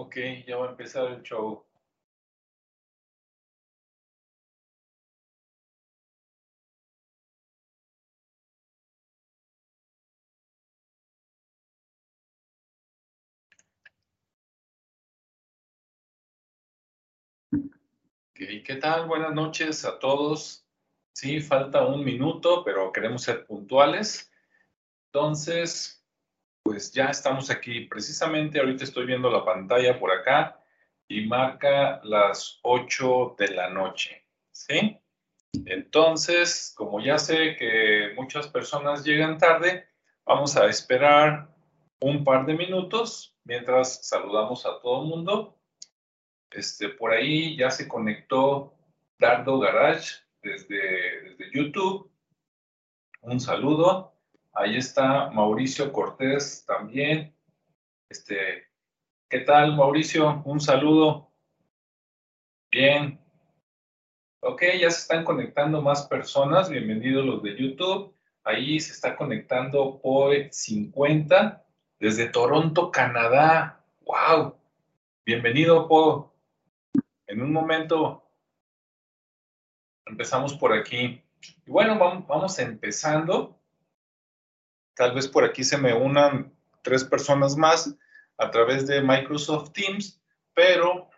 Ok, ya va a empezar el show. Okay, ¿Qué tal? Buenas noches a todos. Sí, falta un minuto, pero queremos ser puntuales. Entonces, pues ya estamos aquí. Precisamente ahorita estoy viendo la pantalla por acá y marca las 8 de la noche. ¿Sí? Entonces, como ya sé que muchas personas llegan tarde, vamos a esperar un par de minutos mientras saludamos a todo el mundo. Este, por ahí ya se conectó Dardo Garage desde, desde YouTube. Un saludo. Ahí está Mauricio Cortés también. Este, ¿qué tal, Mauricio? Un saludo. Bien. Ok, ya se están conectando más personas. Bienvenidos los de YouTube. Ahí se está conectando Poe50 desde Toronto, Canadá. ¡Wow! Bienvenido, Poe. En un momento empezamos por aquí. Y bueno, vamos empezando. Tal vez por aquí se me unan tres personas más a través de Microsoft Teams, pero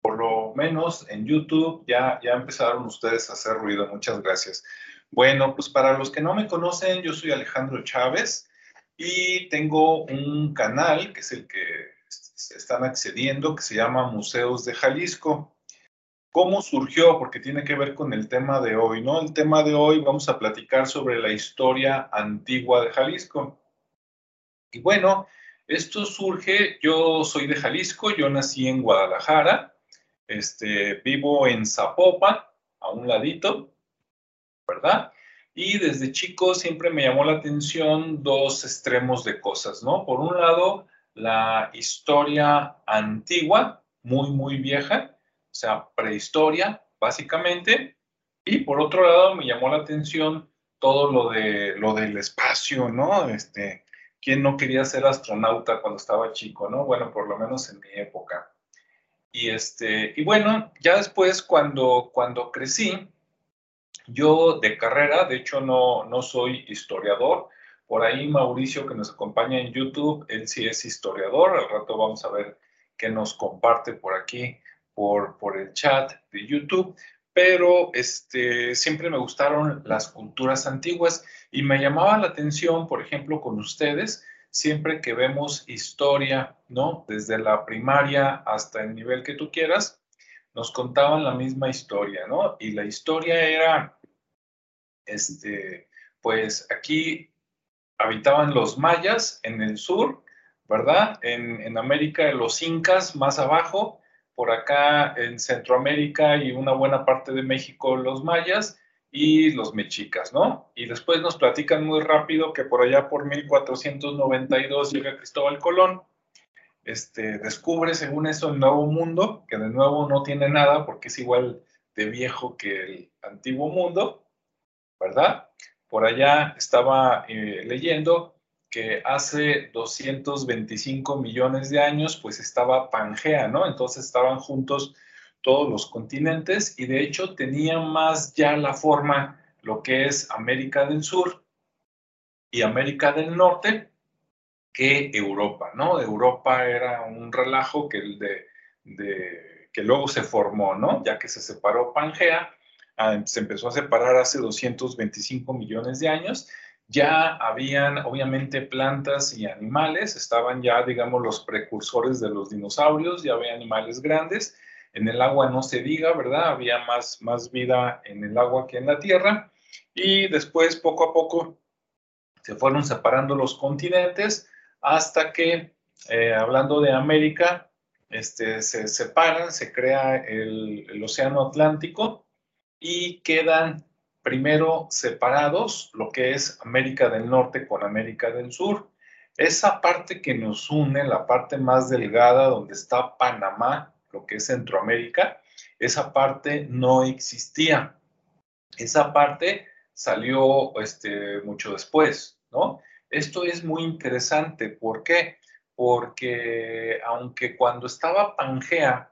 por lo menos en YouTube ya, ya empezaron ustedes a hacer ruido. Muchas gracias. Bueno, pues para los que no me conocen, yo soy Alejandro Chávez y tengo un canal que es el que están accediendo, que se llama Museos de Jalisco. ¿Cómo surgió? Porque tiene que ver con el tema de hoy, ¿no? El tema de hoy vamos a platicar sobre la historia antigua de Jalisco. Y bueno, esto surge, yo soy de Jalisco, yo nací en Guadalajara, este, vivo en Zapopan, a un ladito, ¿verdad? Y desde chico siempre me llamó la atención dos extremos de cosas, ¿no? Por un lado, la historia antigua, muy, muy vieja, o sea, prehistoria, básicamente. Y por otro lado, me llamó la atención todo lo, de, lo del espacio, ¿no? Este, ¿Quién no quería ser astronauta cuando estaba chico, no? Bueno, por lo menos en mi época. Y, este, y bueno, ya después, cuando, cuando crecí, yo de carrera, de hecho no, no soy historiador, por ahí Mauricio que nos acompaña en YouTube, él sí es historiador, al rato vamos a ver qué nos comparte por aquí, por, el chat de YouTube, pero este, siempre me gustaron las culturas antiguas y me llamaba la atención, por ejemplo, con ustedes, siempre que vemos historia, ¿no? Desde la primaria hasta el nivel que tú quieras, nos contaban la misma historia, ¿no? Y la historia era, este, pues aquí habitaban los mayas en el sur, ¿verdad? En, en América los incas más abajo, por acá en Centroamérica y una buena parte de México los mayas y los mexicas, ¿no? Y después nos platican muy rápido que por allá por 1492 llega Cristóbal Colón, este, descubre según eso el nuevo mundo, que de nuevo no tiene nada porque es igual de viejo que el antiguo mundo, ¿verdad? Por allá estaba eh, leyendo que hace 225 millones de años, pues estaba Pangea, ¿no? Entonces estaban juntos todos los continentes y de hecho tenían más ya la forma lo que es América del Sur y América del Norte que Europa, ¿no? Europa era un relajo que, de, que luego se formó, ¿no? Ya que se separó Pangea, ah, se empezó a separar hace 225 millones de años ya habían obviamente plantas y animales, estaban ya, digamos, los precursores de los dinosaurios, ya había animales grandes. En el agua no se diga, ¿verdad? Había más, más vida en el agua que en la tierra. Y después, poco a poco, se fueron separando los continentes hasta que, eh, hablando de América, este, se separan, se crea el, el Océano Atlántico y quedan primero separados, lo que es América del Norte con América del Sur. Esa parte que nos une, la parte más delgada donde está Panamá, lo que es Centroamérica, esa parte no existía. Esa parte salió este, mucho después, ¿no? Esto es muy interesante. ¿Por qué? porque aunque cuando estaba Pangea,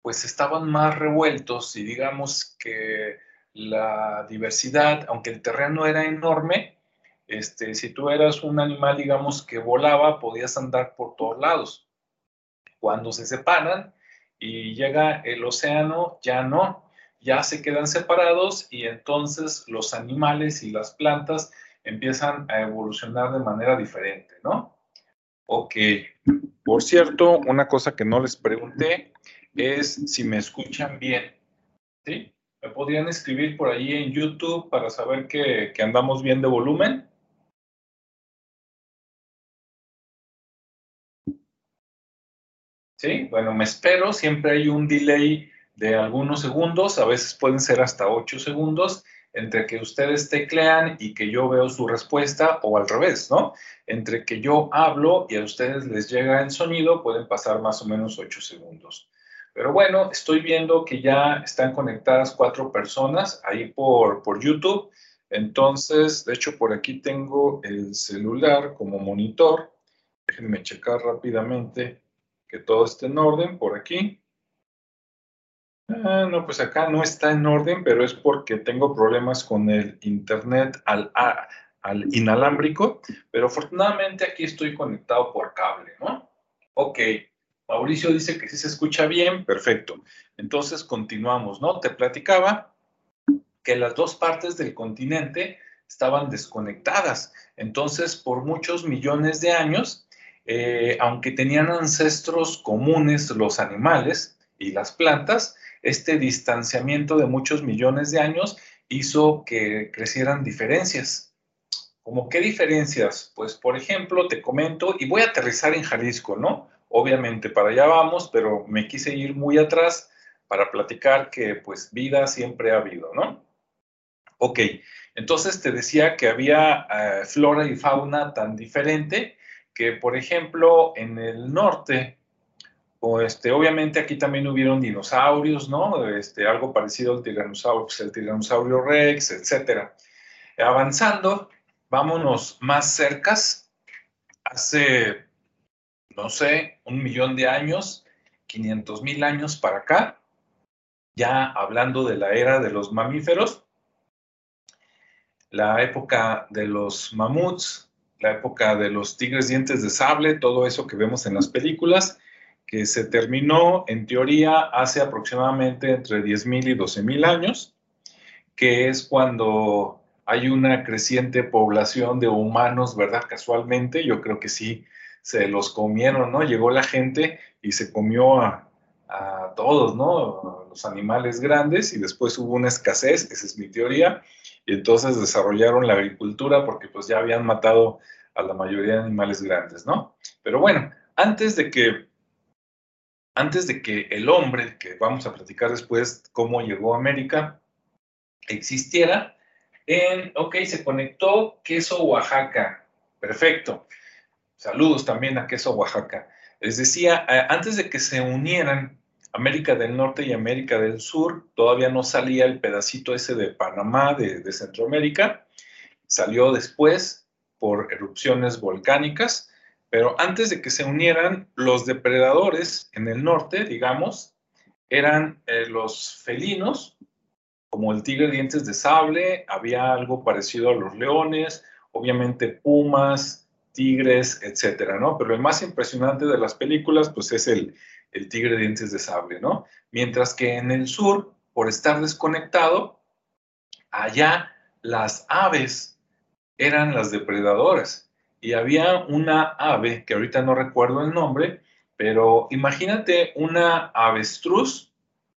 pues estaban más revueltos y digamos que la diversidad, aunque el terreno era enorme, este, si tú eras un animal, digamos, que volaba, podías andar por todos lados. Cuando se separan y llega el océano, ya no, ya se quedan separados y entonces los animales y las plantas empiezan a evolucionar de manera diferente, ¿no? Ok. Por cierto, una cosa que no les pregunté es si me escuchan bien. ¿Sí? ¿Me podrían escribir por ahí en YouTube para saber que, que andamos bien de volumen? Sí, bueno, me espero. Siempre hay un delay de algunos segundos, a veces pueden ser hasta 8 segundos entre que ustedes teclean y que yo veo su respuesta o al revés, ¿no? Entre que yo hablo y a ustedes les llega el sonido pueden pasar más o menos 8 segundos. Pero bueno, estoy viendo que ya están conectadas cuatro personas ahí por, por YouTube. Entonces, de hecho, por aquí tengo el celular como monitor. Déjenme checar rápidamente que todo esté en orden por aquí. Ah, no, pues acá no está en orden, pero es porque tengo problemas con el internet al, al inalámbrico, pero afortunadamente aquí estoy conectado por cable, ¿no? Ok, Mauricio dice que sí se escucha bien, perfecto. Entonces continuamos, ¿no? Te platicaba que las dos partes del continente estaban desconectadas. Entonces, por muchos millones de años, eh, aunque tenían ancestros comunes los animales y las plantas, este distanciamiento de muchos millones de años hizo que crecieran diferencias. ¿Cómo qué diferencias? Pues, por ejemplo, te comento, y voy a aterrizar en Jalisco, ¿no? Obviamente para allá vamos, pero me quise ir muy atrás para platicar que, pues, vida siempre ha habido, ¿no? Ok, entonces te decía que había eh, flora y fauna tan diferente que, por ejemplo, en el norte o este, obviamente aquí también hubieron dinosaurios, ¿no? Este, algo parecido al tiranosaurio, pues, el tiranosaurio rex, etcétera. Avanzando, vámonos más cercas. Hace, no sé, un millón de años, 500 mil años para acá, ya hablando de la era de los mamíferos, la época de los mamuts, la época de los tigres dientes de sable, todo eso que vemos en las películas, que se terminó en teoría hace aproximadamente entre 10.000 y 12.000 años, que es cuando hay una creciente población de humanos, ¿verdad? Casualmente, yo creo que sí se los comieron, ¿no? Llegó la gente y se comió a, a todos, ¿no? Los animales grandes y después hubo una escasez, esa es mi teoría, y entonces desarrollaron la agricultura porque pues ya habían matado a la mayoría de animales grandes, ¿no? Pero bueno, antes de que antes de que el hombre, que vamos a platicar después cómo llegó a América, existiera, en, ok, se conectó queso Oaxaca, perfecto. Saludos también a queso Oaxaca. Les decía, eh, antes de que se unieran América del Norte y América del Sur, todavía no salía el pedacito ese de Panamá, de, Centroamérica, salió después por erupciones volcánicas, pero antes de que se unieran, los depredadores en el norte, digamos, eran eh, los felinos, como el tigre dientes de sable, había algo parecido a los leones, obviamente pumas, tigres, etcétera, ¿no? Pero el más impresionante de las películas, pues es el, el tigre dientes de sable, ¿no? Mientras que en el sur, por estar desconectado, allá las aves eran las depredadoras y había una ave, que ahorita no recuerdo el nombre, pero imagínate una avestruz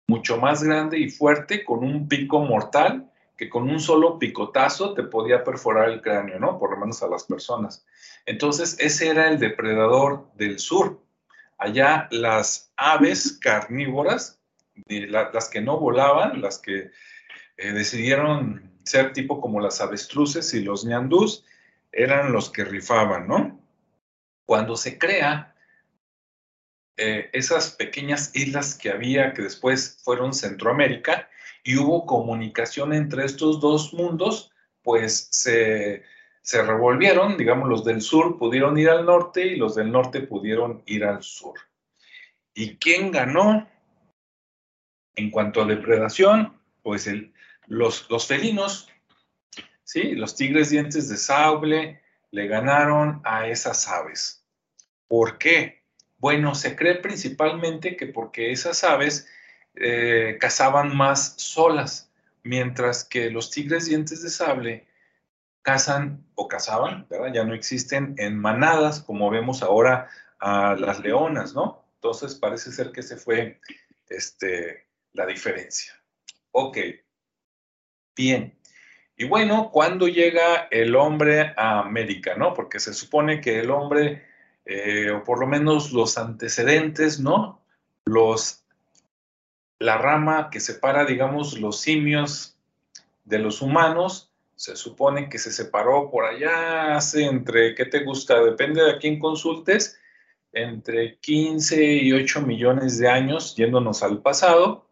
mucho más grande y fuerte con un pico mortal que con un solo picotazo te podía perforar el cráneo, ¿no? Por lo menos a las personas. Entonces, ese era el depredador del sur. Allá las aves carnívoras, las que no volaban, las que eh, decidieron ser tipo como las avestruces y los ñandús, eran los que rifaban, ¿no? Cuando se crea eh, esas pequeñas islas que había, que después fueron Centroamérica, y hubo comunicación entre estos dos mundos, pues se se revolvieron, digamos, los del sur pudieron ir al norte y los del norte pudieron ir al sur. ¿Y quién ganó? En cuanto a depredación, pues los, los felinos, ¿sí? los tigres dientes de sable le ganaron a esas aves. ¿Por qué? Bueno, se cree principalmente que porque esas aves eh, cazaban más solas, mientras que los tigres dientes de sable cazan o cazaban, ¿verdad? Ya no existen en manadas como vemos ahora a las leonas, ¿no? Entonces parece ser que se fue este, la diferencia. Ok, bien. Y bueno, ¿cuándo llega el hombre a América, no? Porque se supone que el hombre, eh, o por lo menos los antecedentes, ¿no? Los, la rama que separa, digamos, los simios de los humanos, se supone que se separó por allá hace entre, ¿qué te gusta? Depende de a quién consultes, entre 15 y 8 millones de años, yéndonos al pasado.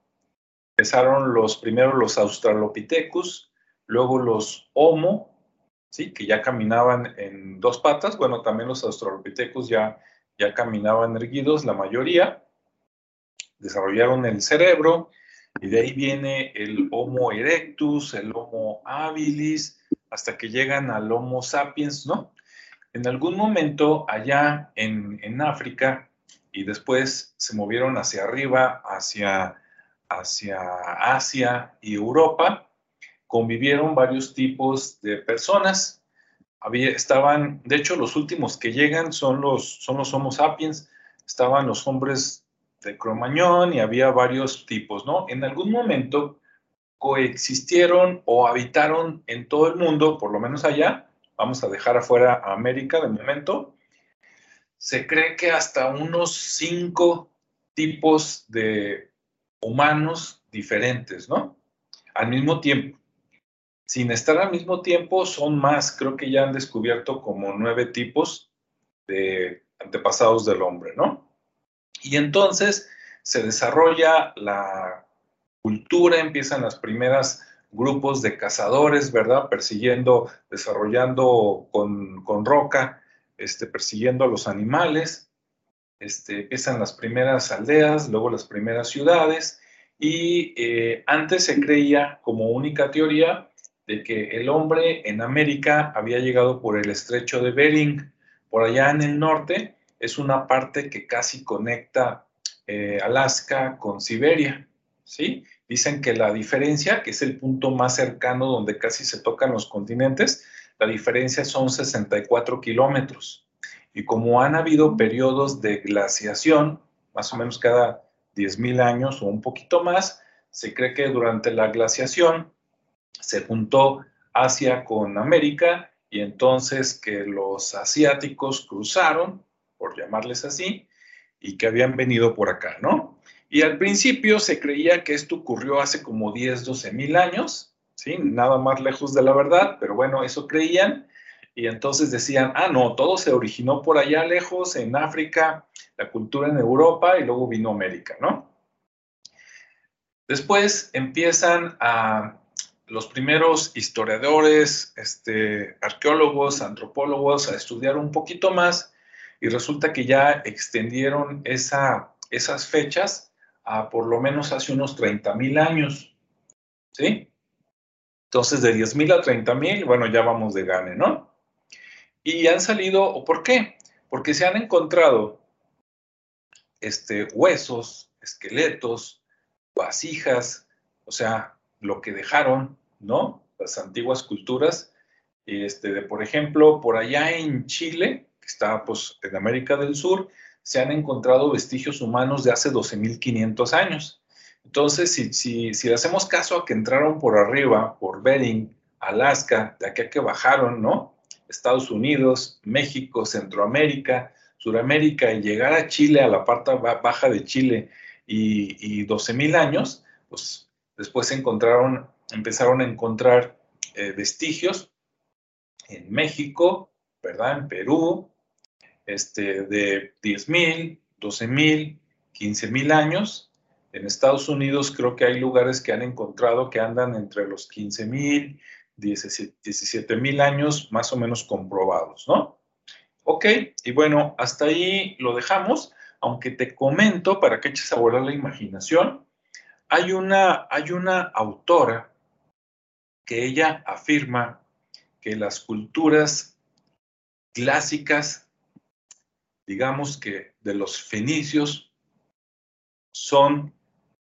Empezaron los primeros los Australopithecus, luego los Homo, ¿sí? que ya caminaban en dos patas. Bueno, también los Australopithecus ya, ya caminaban erguidos, la mayoría. Desarrollaron el cerebro y de ahí viene el Homo erectus, el Homo habilis, hasta que llegan al Homo sapiens, ¿no? En algún momento allá en, África y después se movieron hacia arriba, hacia, hacia Asia y Europa, convivieron varios tipos de personas. Había, estaban, de hecho, los últimos que llegan son los, son los Homo sapiens, estaban los hombres de Cromañón y había varios tipos, ¿no? En algún momento coexistieron o habitaron en todo el mundo, por lo menos allá, vamos a dejar afuera a América de momento, se cree que hasta unos cinco tipos de humanos diferentes, ¿no? Al mismo tiempo. Sin estar al mismo tiempo, son más, creo que ya han descubierto como nueve tipos de antepasados del hombre, ¿no? Y entonces se desarrolla la cultura, empiezan las primeras grupos de cazadores, ¿verdad? Persiguiendo, desarrollando con, roca, este, persiguiendo a los animales. Este, empiezan las primeras aldeas, luego las primeras ciudades, y eh, antes se creía como única teoría de que el hombre en América había llegado por el estrecho de Bering, por allá en el norte, es una parte que casi conecta eh, Alaska con Siberia, ¿sí? Dicen que la diferencia, que es el punto más cercano donde casi se tocan los continentes, la diferencia son 64 kilómetros. Y como han habido periodos de glaciación, más o menos cada 10.000 años o un poquito más, se cree que durante la glaciación se juntó Asia con América y entonces que los asiáticos cruzaron, por llamarles así, y que habían venido por acá, ¿no? Y al principio se creía que esto ocurrió hace como 10, 12 mil años, ¿sí? Nada más lejos de la verdad, pero bueno, eso creían. Y entonces decían, ah, no, todo se originó por allá lejos, en África, la cultura en Europa y luego vino América, ¿no? Después empiezan a los primeros historiadores, este, arqueólogos, antropólogos a estudiar un poquito más y resulta que ya extendieron esa, esas fechas por lo menos hace unos 30 mil años. ¿Sí? Entonces, de 10 mil a 30 mil, bueno, ya vamos de gane, ¿no? Y han salido, ¿por qué? Porque se han encontrado este, huesos, esqueletos, vasijas, o sea, lo que dejaron, ¿no? Las antiguas culturas, este, de, por ejemplo, por allá en Chile, está pues en América del Sur, se han encontrado vestigios humanos de hace 12.500 años. Entonces, si, si, si le hacemos caso a que entraron por arriba, por Bering, Alaska, de aquí a que bajaron, ¿no? Estados Unidos, México, Centroamérica, Suramérica y llegar a Chile, a la parte baja de Chile y, y 12.000 años, pues después encontraron, empezaron a encontrar eh, vestigios en México, ¿verdad? En Perú, este, de 10.000, 12.000, 15.000 años. En Estados Unidos creo que hay lugares que han encontrado que andan entre los 15.000, 17 mil años más o menos comprobados, ¿no? Ok, y bueno, hasta ahí lo dejamos, aunque te comento para que eches a volar la imaginación, hay una, hay una autora que ella afirma que las culturas clásicas, digamos que de los fenicios, son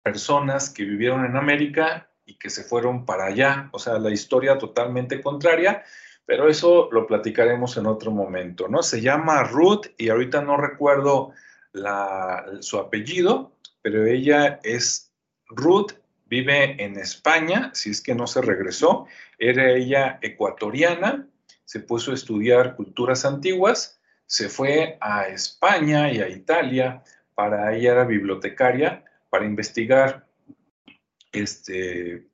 personas que vivieron en América y que se fueron para allá, o sea, la historia totalmente contraria, pero eso lo platicaremos en otro momento, ¿no? Se llama Ruth y ahorita no recuerdo su apellido, pero ella es Ruth, vive en España, si es que no se regresó, era ella ecuatoriana, se puso a estudiar culturas antiguas, se fue a España y a Italia, para ella era bibliotecaria, para investigar este,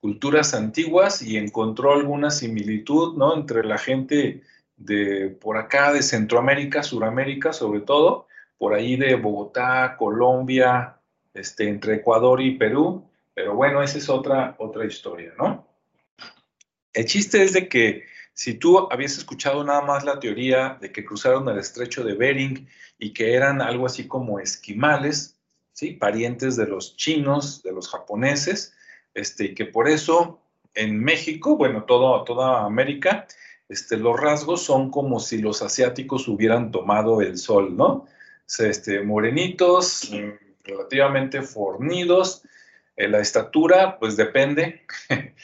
culturas antiguas y encontró alguna similitud, ¿no? Entre la gente de por acá, de Centroamérica, Suramérica sobre todo, por ahí de Bogotá, Colombia, este, entre Ecuador y Perú, pero bueno, esa es otra, otra historia, ¿no? El chiste es de que si tú habías escuchado nada más la teoría de que cruzaron el estrecho de Bering y que eran algo así como esquimales, ¿sí? Parientes de los chinos, de los japoneses, este, y que por eso en México, bueno, todo, toda América, este, los rasgos son como si los asiáticos hubieran tomado el sol, ¿no? Este, morenitos, relativamente fornidos, eh, la estatura, pues depende.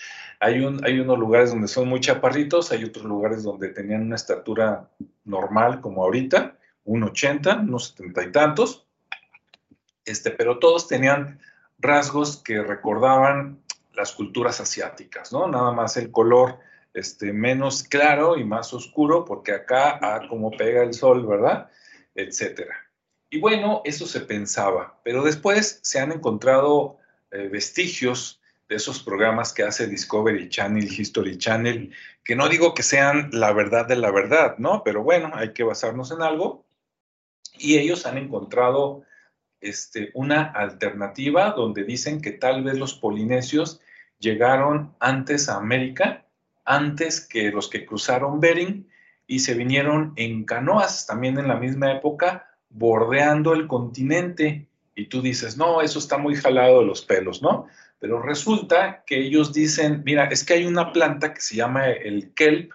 hay, un, hay unos lugares donde son muy chaparritos, hay otros lugares donde tenían una estatura normal, como ahorita, un 80, unos 70 y tantos, este, pero todos tenían rasgos que recordaban las culturas asiáticas, ¿no? Nada más el color este, menos claro y más oscuro, porque acá, ah, como pega el sol, ¿verdad? Etcétera. Y bueno, eso se pensaba, pero después se han encontrado eh, vestigios de esos programas que hace Discovery Channel, History Channel, que no digo que sean la verdad de la verdad, ¿no? Pero bueno, hay que basarnos en algo. Y ellos han encontrado este, una alternativa donde dicen que tal vez los polinesios llegaron antes a América, antes que los que cruzaron Bering y se vinieron en canoas también en la misma época, bordeando el continente. Y tú dices, no, eso está muy jalado de los pelos, ¿no? Pero resulta que ellos dicen, mira, es que hay una planta que se llama el kelp,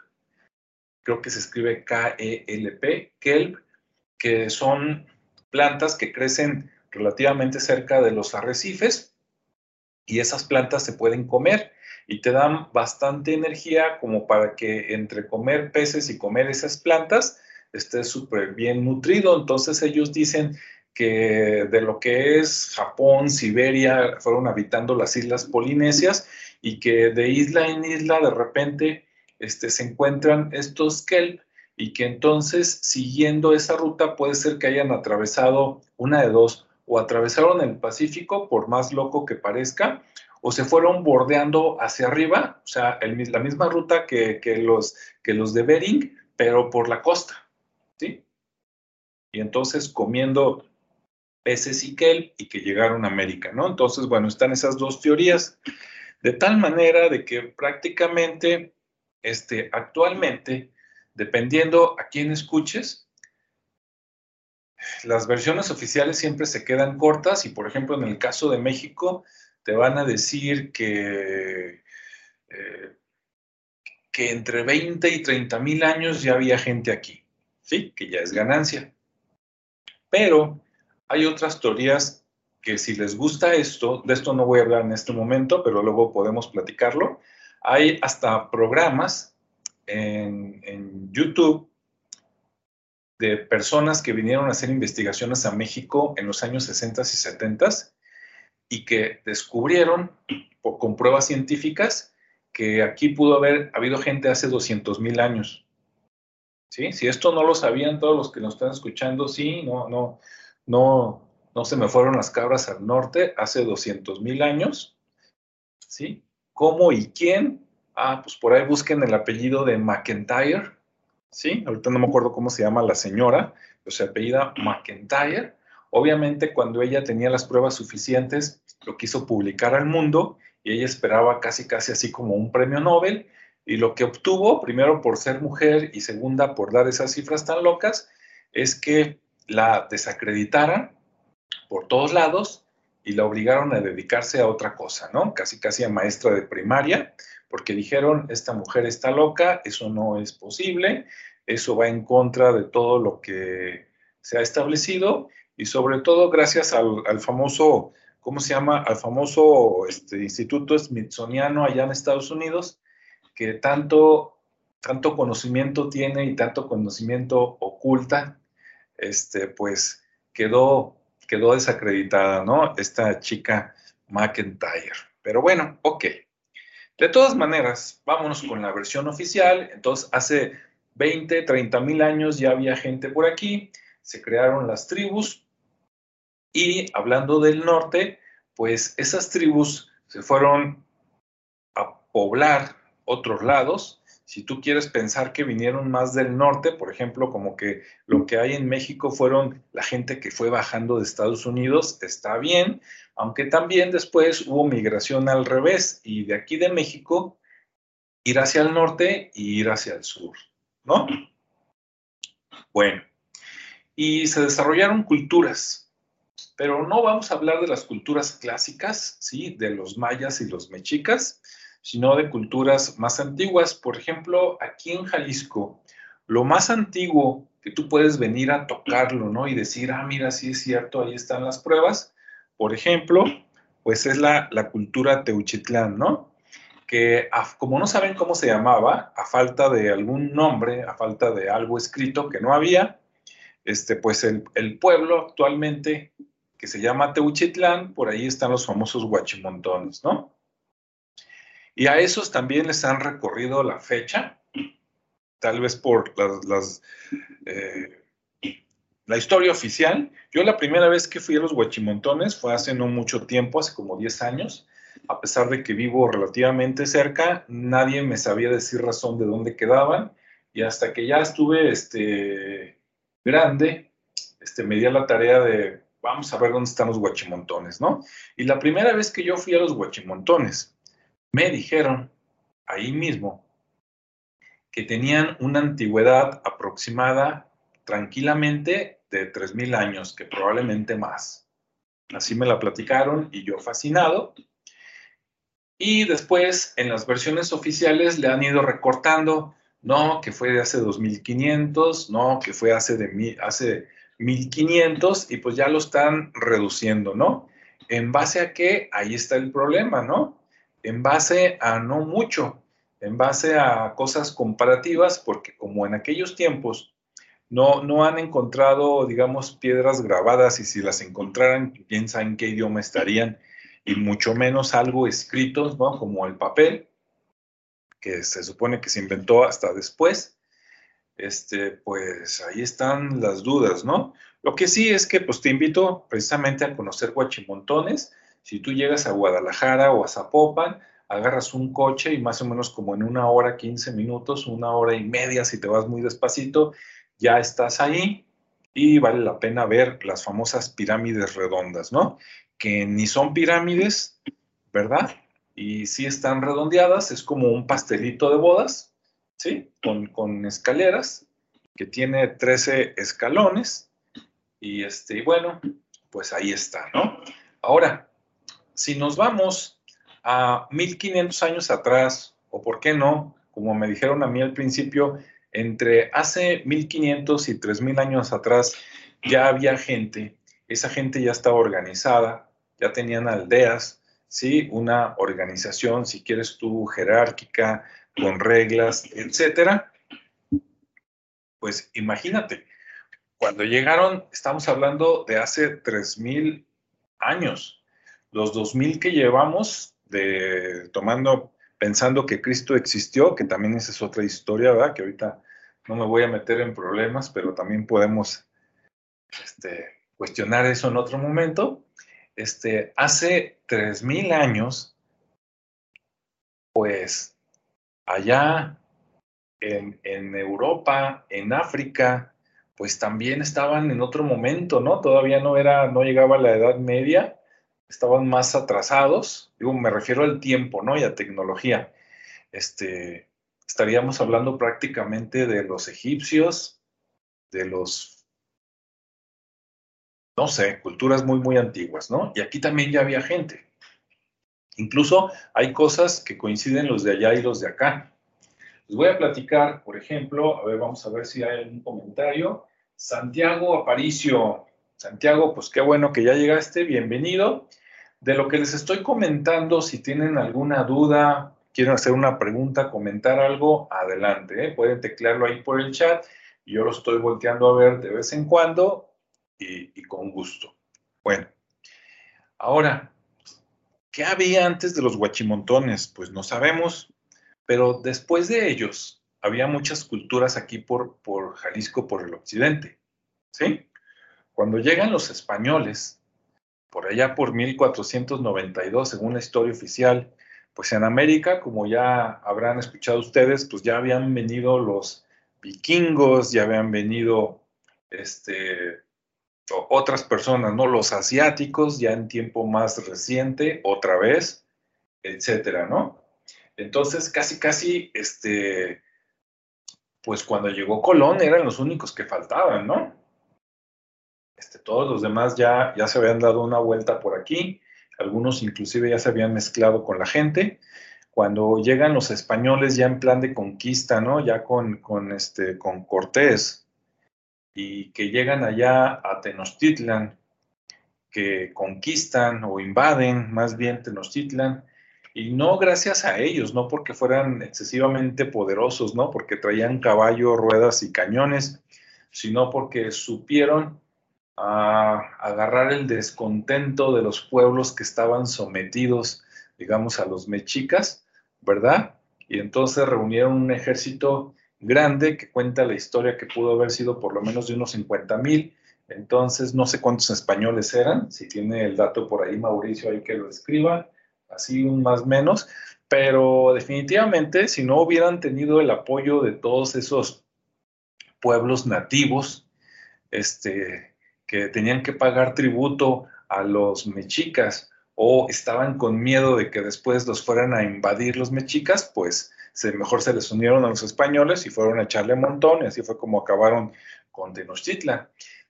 creo que se escribe K-E-L-P, kelp, que son plantas que crecen relativamente cerca de los arrecifes y esas plantas se pueden comer y te dan bastante energía como para que entre comer peces y comer esas plantas estés súper bien nutrido. Entonces ellos dicen que de lo que es Japón, Siberia, fueron habitando las islas polinesias y que de isla en isla de repente este, se encuentran estos kelp y que entonces siguiendo esa ruta puede ser que hayan atravesado una de dos o atravesaron el Pacífico, por más loco que parezca, o se fueron bordeando hacia arriba, o sea, la misma ruta que, los, que los de Bering, pero por la costa, ¿sí? Y entonces comiendo peces y kelp y que llegaron a América, ¿no? Entonces, bueno, están esas dos teorías, de tal manera de que prácticamente, este, actualmente, dependiendo a quién escuches, las versiones oficiales siempre se quedan cortas y, por ejemplo, en el caso de México, te van a decir que, eh, que entre 20 y 30 mil años ya había gente aquí, ¿sí? Que ya es ganancia. Pero hay otras teorías que si les gusta esto, de esto no voy a hablar en este momento, pero luego podemos platicarlo. Hay hasta programas en, YouTube de personas que vinieron a hacer investigaciones a México en los años 60 y 70 y que descubrieron con pruebas científicas que aquí pudo haber habido gente hace 200 mil años. ¿Sí? Si esto no lo sabían todos los que nos están escuchando, sí, no, no, no, no se me fueron las cabras al norte hace 200 mil años. ¿Sí? ¿Cómo y quién? Ah, pues por ahí busquen el apellido de McIntyre, ¿sí? Ahorita no me acuerdo cómo se llama la señora, pero se apellida McIntyre. Obviamente, cuando ella tenía las pruebas suficientes, lo quiso publicar al mundo y ella esperaba casi, casi así como un premio Nobel, y lo que obtuvo, primero por ser mujer y segunda por dar esas cifras tan locas, es que la desacreditaran por todos lados y la obligaron a dedicarse a otra cosa, ¿no? Casi, casi a maestra de primaria, porque dijeron, esta mujer está loca, eso no es posible, eso va en contra de todo lo que se ha establecido y sobre todo gracias al, famoso, ¿cómo se llama? Al famoso este, Instituto Smithsoniano allá en Estados Unidos, que tanto, tanto conocimiento tiene y tanto conocimiento oculta, este, pues quedó, quedó desacreditada, ¿no? Esta chica McIntyre. Pero bueno, ok. De todas maneras, vámonos con la versión oficial. Entonces, hace 20, 30 mil años ya había gente por aquí, se crearon las tribus y hablando del norte, pues esas tribus se fueron a poblar otros lados. Si tú quieres pensar que vinieron más del norte, por ejemplo, como que lo que hay en México fueron la gente que fue bajando de Estados Unidos, está bien, aunque también después hubo migración al revés y de aquí de México ir hacia el norte y ir hacia el sur, ¿no? Bueno, y se desarrollaron culturas, pero no vamos a hablar de las culturas clásicas, ¿sí? De los mayas y los mexicas, sino de culturas más antiguas. Por ejemplo, aquí en Jalisco, lo más antiguo que tú puedes venir a tocarlo, ¿no? Y decir, ah, mira, sí es cierto, ahí están las pruebas. Por ejemplo, pues es la, cultura Teuchitlán, ¿no? Que como no saben cómo se llamaba, a falta de algún nombre, a falta de algo escrito que no había, este, pues el, el pueblo actualmente que se llama Teuchitlán, por ahí están los famosos guachimontones, ¿no? Y a esos también les han recorrido la fecha, tal vez por eh, la historia oficial. Yo la primera vez que fui a los Huachimontones fue hace no mucho tiempo, hace como 10 años. A pesar de que vivo relativamente cerca, nadie me sabía decir razón de dónde quedaban. Y hasta que ya estuve este, grande, este, me di a la tarea de, vamos a ver dónde están los Huachimontones, ¿no? Y la primera vez que yo fui a los Huachimontones, me dijeron ahí mismo que tenían una antigüedad aproximada tranquilamente de 3.000 años, que probablemente más. Así me la platicaron y yo fascinado. Y después en las versiones oficiales le han ido recortando, no, que fue de hace 2500, no, que fue hace, de, hace 1500 y pues ya lo están reduciendo, ¿no? ¿En base a qué? Ahí está el problema, ¿no? En base a no mucho, en base a cosas comparativas, porque como en aquellos tiempos no, no han encontrado, digamos, piedras grabadas y si las encontraran, sabe en qué idioma estarían, y mucho menos algo escrito, ¿no? Como el papel, que se supone que se inventó hasta después, este, pues ahí están las dudas, ¿no? Lo que sí es que pues te invito precisamente a conocer Guachimontones, si tú llegas a Guadalajara o a Zapopan, agarras un coche y más o menos como en una hora, 15 minutos, una hora y media, si te vas muy despacito, ya estás ahí y vale la pena ver las famosas pirámides redondas, ¿no? Que ni son pirámides, ¿verdad? Y sí están redondeadas, es como un pastelito de bodas, ¿sí? Con, con escaleras, que tiene 13 escalones. Y este, bueno, pues ahí está, ¿no? Ahora, si nos vamos a 1500 años atrás, o por qué no, como me dijeron a mí al principio, entre hace 1500 y 3000 años atrás ya había gente, esa gente ya estaba organizada, ya tenían aldeas, ¿sí? Una organización, si quieres tú, jerárquica, con reglas, etcétera. Pues imagínate, cuando llegaron, estamos hablando de hace 3000 años, los 2000 que llevamos de tomando pensando que Cristo existió, que también esa es otra historia, ¿verdad? Que ahorita no me voy a meter en problemas, pero también podemos este, cuestionar eso en otro momento. Este, hace 3000 años, pues allá en, en Europa, en África, pues también estaban en otro momento, ¿no? Todavía no era, no llegaba la Edad Media, estaban más atrasados, digo, me refiero al tiempo, ¿no? Y a tecnología. Este, estaríamos hablando prácticamente de los egipcios, de los, no sé, culturas muy, muy antiguas, ¿no? Y aquí también ya había gente. Incluso hay cosas que coinciden los de allá y los de acá. Les voy a platicar, por ejemplo, a ver, vamos a ver si hay algún comentario. Santiago Aparicio. Santiago, pues qué bueno que ya llegaste, bienvenido. De lo que les estoy comentando, si tienen alguna duda, quieren hacer una pregunta, comentar algo, adelante. ¿eh? Pueden teclearlo ahí por el chat. Yo lo estoy volteando a ver de vez en cuando y, y con gusto. Bueno, ahora, ¿Qué había antes de los guachimontones? Pues no sabemos, pero después de ellos había muchas culturas aquí por, por Jalisco, por el occidente. ¿Sí? Cuando llegan los españoles, por allá por 1492, según la historia oficial, pues en América, como ya habrán escuchado ustedes, pues ya habían venido los vikingos, ya habían venido este, otras personas, ¿no? Los asiáticos ya en tiempo más reciente, otra vez, etcétera, ¿no? Entonces, casi, casi, este, pues cuando llegó Colón eran los únicos que faltaban, ¿no? Este, todos los demás ya, ya se habían dado una vuelta por aquí, algunos inclusive ya se habían mezclado con la gente. Cuando llegan los españoles ya en plan de conquista, ¿no? Ya con, con, este, con Cortés, y que llegan allá a Tenochtitlan, que conquistan o invaden más bien Tenochtitlan, y no gracias a ellos, no porque fueran excesivamente poderosos, no porque traían caballo, ruedas y cañones, sino porque supieron ah, agarrar el descontento de los pueblos que estaban sometidos, digamos, a los mexicas, ¿verdad? Y entonces reunieron un ejército grande que cuenta la historia que pudo haber sido por lo menos de unos 50 mil. Entonces, no sé cuántos españoles eran, si tiene el dato por ahí Mauricio, ahí que lo escriba, así un más menos, pero definitivamente si no hubieran tenido el apoyo de todos esos pueblos nativos, este, que tenían que pagar tributo a los mexicas o estaban con miedo de que después los fueran a invadir los mexicas, pues mejor se les unieron a los españoles y fueron a echarle montón, y así fue como acabaron con Tenochtitlan.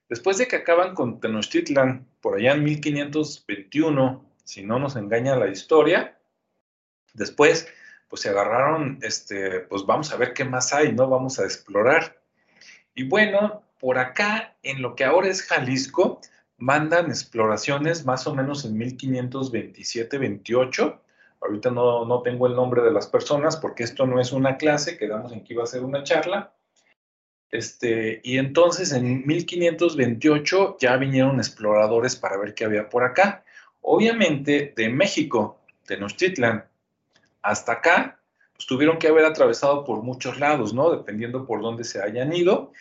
Después de que acaban con Tenochtitlan, por allá en 1521, si no nos engaña la historia, después pues se agarraron, este, pues vamos a ver qué más hay, ¿no? Vamos a explorar. Y bueno, por acá, en lo que ahora es Jalisco, mandan exploraciones más o menos en 1527-28 Ahorita no, tengo el nombre de las personas porque esto no es una clase, quedamos en que iba a ser una charla. Este, y entonces en 1528 ya vinieron exploradores para ver qué había por acá. Obviamente de México, de Tenochtitlan, hasta acá, pues tuvieron que haber atravesado por muchos lados, ¿no? Dependiendo por dónde se hayan ido.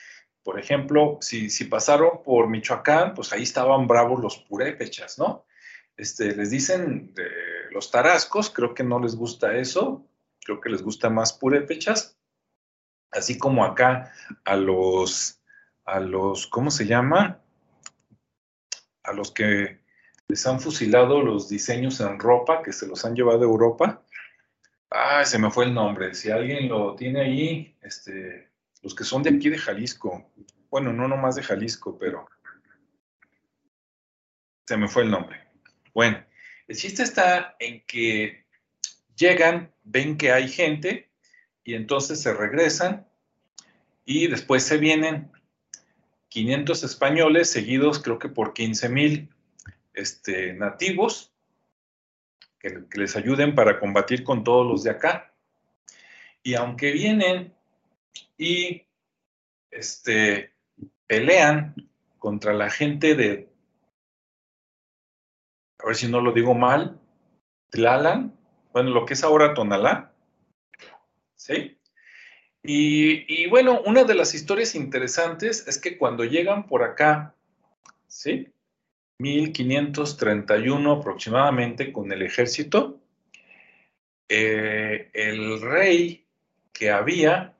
Por ejemplo, si, pasaron por Michoacán, pues ahí estaban bravos los purépechas, ¿no? Este, les dicen de los tarascos, creo que no les gusta eso, creo que les gusta más purépechas, así como acá a los, a los, ¿cómo se llama? A los que les han fusilado los diseños en ropa, que se los han llevado a Europa. Ah, se me fue el nombre. Si alguien lo tiene ahí, este, los que son de aquí de Jalisco, bueno, no nomás de Jalisco, pero se me fue el nombre. Bueno, el chiste está en que llegan, ven que hay gente y entonces se regresan y después se vienen 500 españoles seguidos creo que por 15 mil este, nativos que, les ayuden para combatir con todos los de acá. Y aunque vienen y este, pelean contra la gente de a ver si no lo digo mal, Tlalan, bueno, lo que es ahora Tonalá, ¿sí? Y, bueno, una de las historias interesantes es que cuando llegan por acá, ¿sí? 1531 aproximadamente con el ejército, eh, el rey que había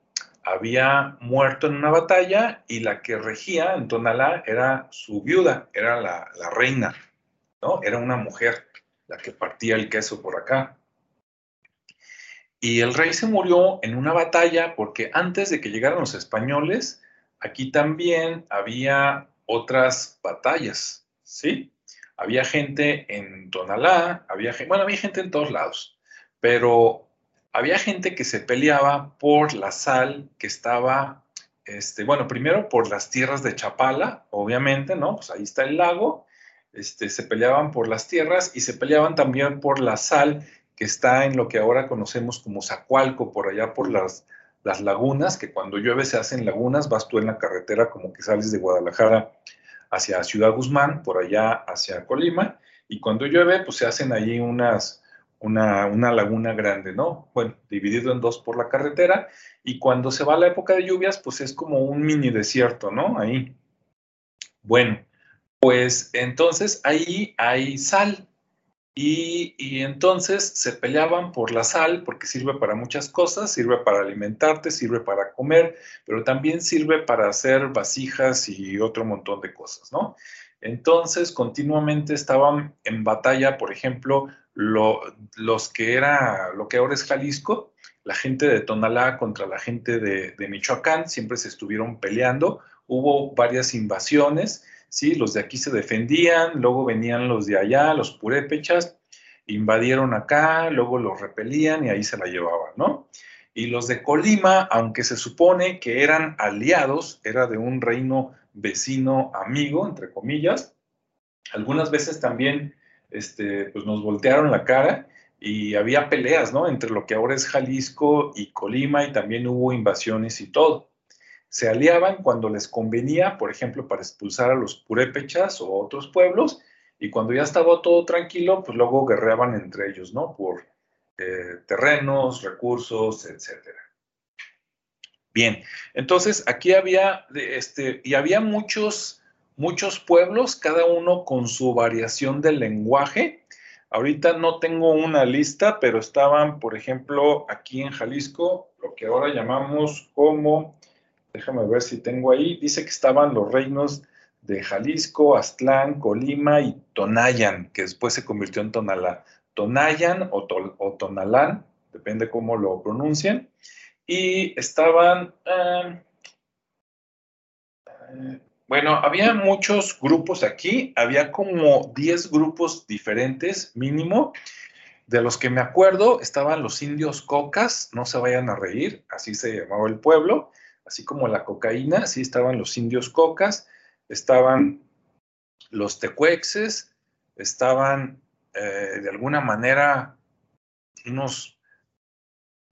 había muerto en una batalla y la que regía en Tonalá era su viuda, era la reina. Era una mujer. la que partía el queso por acá. Y el rey se murió en una batalla porque antes de que llegaran los españoles, aquí también había otras batallas, ¿sí? Había gente en Tonalá, había, bueno, había gente en todos lados, pero había gente que se peleaba por la sal que estaba, este, bueno, primero por las tierras de Chapala, obviamente, ¿no? Pues ahí está el lago, este, se peleaban por las tierras y se peleaban también por la sal que está en lo que ahora conocemos como Zacualco, por allá por las, las lagunas, que cuando llueve se hacen lagunas, vas tú en la carretera como que sales de Guadalajara hacia Ciudad Guzmán, por allá hacia Colima, y cuando llueve, pues se hacen allí unas, una, una, laguna grande, ¿no? Bueno, dividido en dos por la carretera, y cuando se va la época de lluvias, pues es como un mini desierto, ¿no? Ahí. Bueno, pues entonces ahí hay sal, y, entonces se peleaban por la sal porque sirve para muchas cosas, sirve para alimentarte, sirve para comer, pero también sirve para hacer vasijas y otro montón de cosas, ¿no? Entonces continuamente estaban en batalla, por ejemplo, los que era, lo que ahora es Jalisco, la gente de Tonalá contra la gente de, de Michoacán, siempre se estuvieron peleando, hubo varias invasiones, ¿sí? Los de aquí se defendían, luego venían los de allá, los purépechas, invadieron acá, luego los repelían y ahí se la llevaban, ¿no? Y los de Colima, aunque se supone que eran aliados, era de un reino vecino amigo, entre comillas, algunas veces también este, pues nos voltearon la cara y había peleas, ¿no? Entre lo que ahora es Jalisco y Colima y también hubo invasiones y todo se aliaban cuando les convenía, por ejemplo, para expulsar a los purépechas o otros pueblos, y cuando ya estaba todo tranquilo, pues luego guerreaban entre ellos, ¿no? Por eh, terrenos, recursos, etcétera. Bien, entonces aquí había, este, y había muchos, muchos pueblos, cada uno con su variación del lenguaje. Ahorita no tengo una lista, pero estaban, por ejemplo, aquí en Jalisco, lo que ahora llamamos como déjame ver si tengo ahí, dice que estaban los reinos de Jalisco, Aztlán, Colima y Tonayan, que después se convirtió en Tonalá. Tonayan o, Tonalán, depende cómo lo pronuncien. Y estaban, eh, bueno, había muchos grupos aquí, había como 10 grupos diferentes mínimo. De los que me acuerdo estaban los indios cocas, no se vayan a reír, así se llamaba el pueblo así como la cocaína, sí estaban los indios cocas, estaban los tecuexes, estaban eh, de alguna manera unos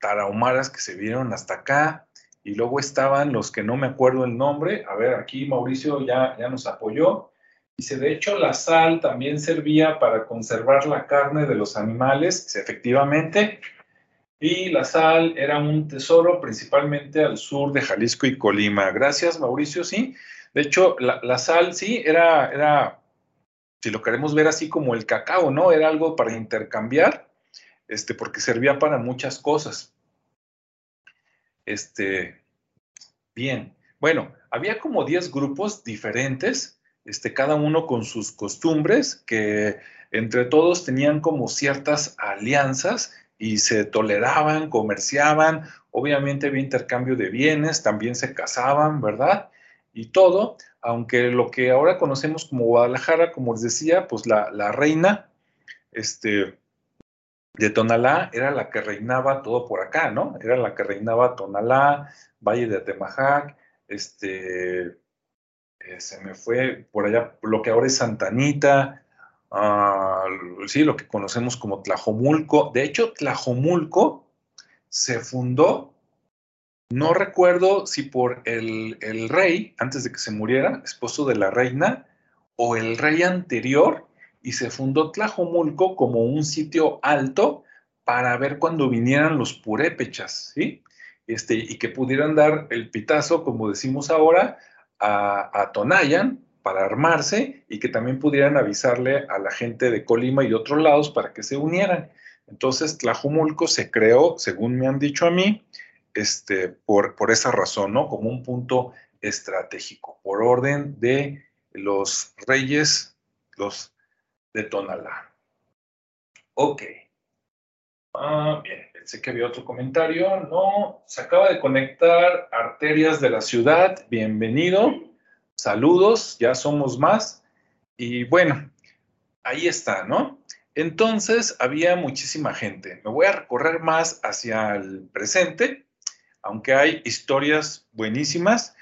tarahumaras que se vieron hasta acá, y luego estaban los que no me acuerdo el nombre, a ver, aquí Mauricio ya, ya nos apoyó, Dice, de hecho, la sal también servía para conservar la carne de los animales. Efectivamente, y la sal era un tesoro principalmente al sur de Jalisco y Colima. Gracias, Mauricio, sí. De hecho, la, sal sí era, era, si lo queremos ver así como el cacao, ¿no? Era algo para intercambiar, este, porque servía para muchas cosas. Este, bien, bueno, había como 10 grupos diferentes, este, cada uno con sus costumbres, que entre todos tenían como ciertas alianzas y se toleraban, comerciaban, obviamente había intercambio de bienes, también se casaban, ¿verdad? Y todo, aunque lo que ahora conocemos como Guadalajara, como les decía, pues la, reina este, de Tonalá era la que reinaba todo por acá, ¿no? Era la que reinaba Tonalá, Valle de Atemajac, este, eh, se me fue por allá, lo que ahora es Santanita, sí, lo que conocemos como Tlajomulco. De hecho, Tlajomulco se fundó, no recuerdo si por el rey, antes de que se muriera, esposo de la reina, o el rey anterior, y se fundó Tlajomulco como un sitio alto para ver cuando vinieran los purépechas, ¿sí? Este, y que pudieran dar el pitazo, como decimos ahora, a, a Tonayan, para armarse y que también pudieran avisarle a la gente de Colima y de otros lados para que se unieran. Entonces, Tlajumulco se creó, según me han dicho a mí, este, por, por esa razón, ¿no? Como un punto estratégico, por orden de los reyes, los de Tonalá. Ok. Ah, bien, pensé que había otro comentario. No, se acaba de conectar Arterias de la Ciudad. Bienvenido. Saludos, ya somos más. Y bueno, ahí está, ¿no? Entonces había muchísima gente. Me voy a recorrer más hacia el presente, aunque hay historias buenísimas.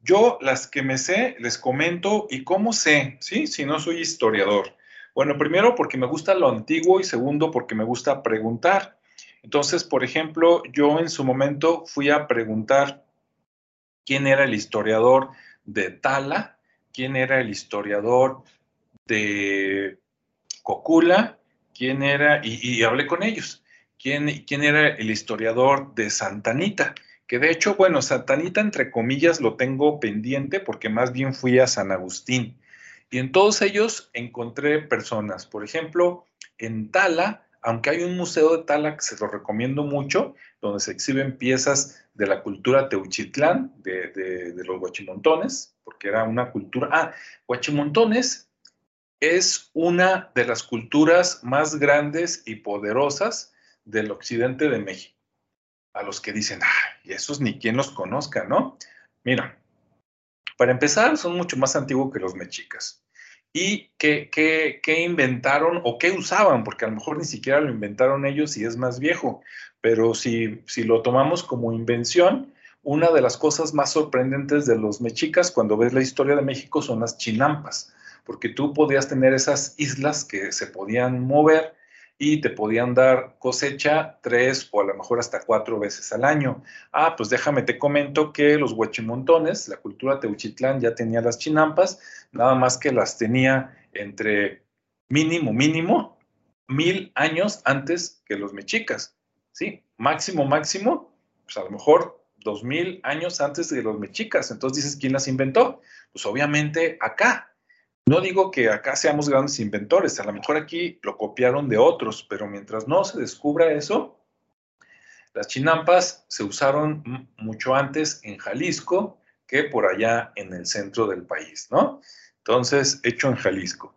Yo las que me sé les comento y cómo sé, ¿sí? Si no soy historiador. Bueno, primero porque me gusta lo antiguo y segundo porque me gusta preguntar. Entonces, por ejemplo, yo en su momento fui a preguntar quién era el historiador de Tala, quién era el historiador de Cocula, quién era, y, hablé con ellos, quién, quién era el historiador de Santanita, que de hecho, bueno, Santanita entre comillas lo tengo pendiente porque más bien fui a San Agustín. Y en todos ellos encontré personas. Por ejemplo, en Tala, aunque hay un museo de Tala que se lo recomiendo mucho, donde se exhiben piezas de la cultura teuchitlán, de, los guachimontones, porque era una cultura... Ah, guachimontones es una de las culturas más grandes y poderosas del occidente de México. A los que dicen, ah, y esos ni quien los conozca, ¿no? Mira, para empezar, son mucho más antiguos que los mexicas. ¿Y qué, qué, inventaron o qué usaban? Porque a lo mejor ni siquiera lo inventaron ellos y es más viejo. Pero si, si lo tomamos como invención, una de las cosas más sorprendentes de los mexicas cuando ves la historia de México son las chinampas, porque tú podías tener esas islas que se podían mover y te podían dar cosecha tres o a lo mejor hasta cuatro veces al año. Ah, pues déjame te comento que los huachimontones, la cultura teuchitlán ya tenía las chinampas, nada más que las tenía entre mínimo, mínimo, mil años antes que los mexicas. ¿Sí? Máximo, máximo, pues a lo mejor dos mil años antes de los mexicas. Entonces dices, ¿quién las inventó? Pues obviamente acá, no digo que acá seamos grandes inventores, a lo mejor aquí lo copiaron de otros, pero mientras no se descubra eso, las chinampas se usaron mucho antes en Jalisco que por allá en el centro del país, ¿no? Entonces, hecho en Jalisco.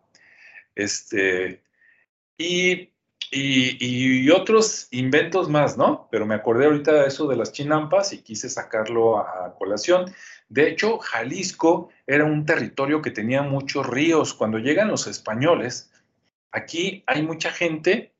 Este, y, y, otros inventos más, ¿no? Pero me acordé ahorita de eso de las chinampas y quise sacarlo a colación. De hecho, Jalisco era un territorio que tenía muchos ríos. Cuando llegan los españoles, aquí hay mucha gente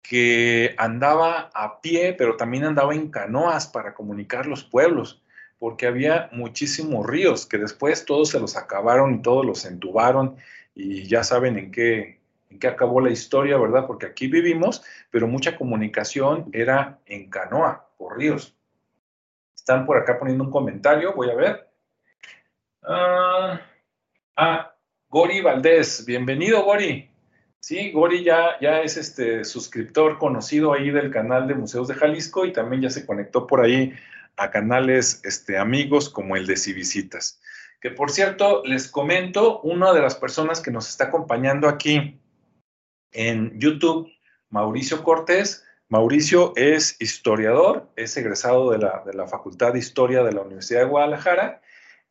que andaba a pie, pero también andaba en canoas para comunicar los pueblos, porque había muchísimos ríos que después todos se los acabaron y todos los entubaron y ya saben en qué, en qué acabó la historia, ¿verdad? Porque aquí vivimos, pero mucha comunicación era en canoa, por ríos. Están por acá poniendo un comentario, voy a ver. Ah, ah, Gori Valdés, bienvenido Gori. Sí, Gori ya, ya es este suscriptor conocido ahí del canal de Museos de Jalisco y también ya se conectó por ahí a canales este, amigos como el de Civisitas. Que por cierto, les comento, una de las personas que nos está acompañando aquí en YouTube, Mauricio Cortés. Mauricio es historiador, es egresado de la, de la Facultad de Historia de la Universidad de Guadalajara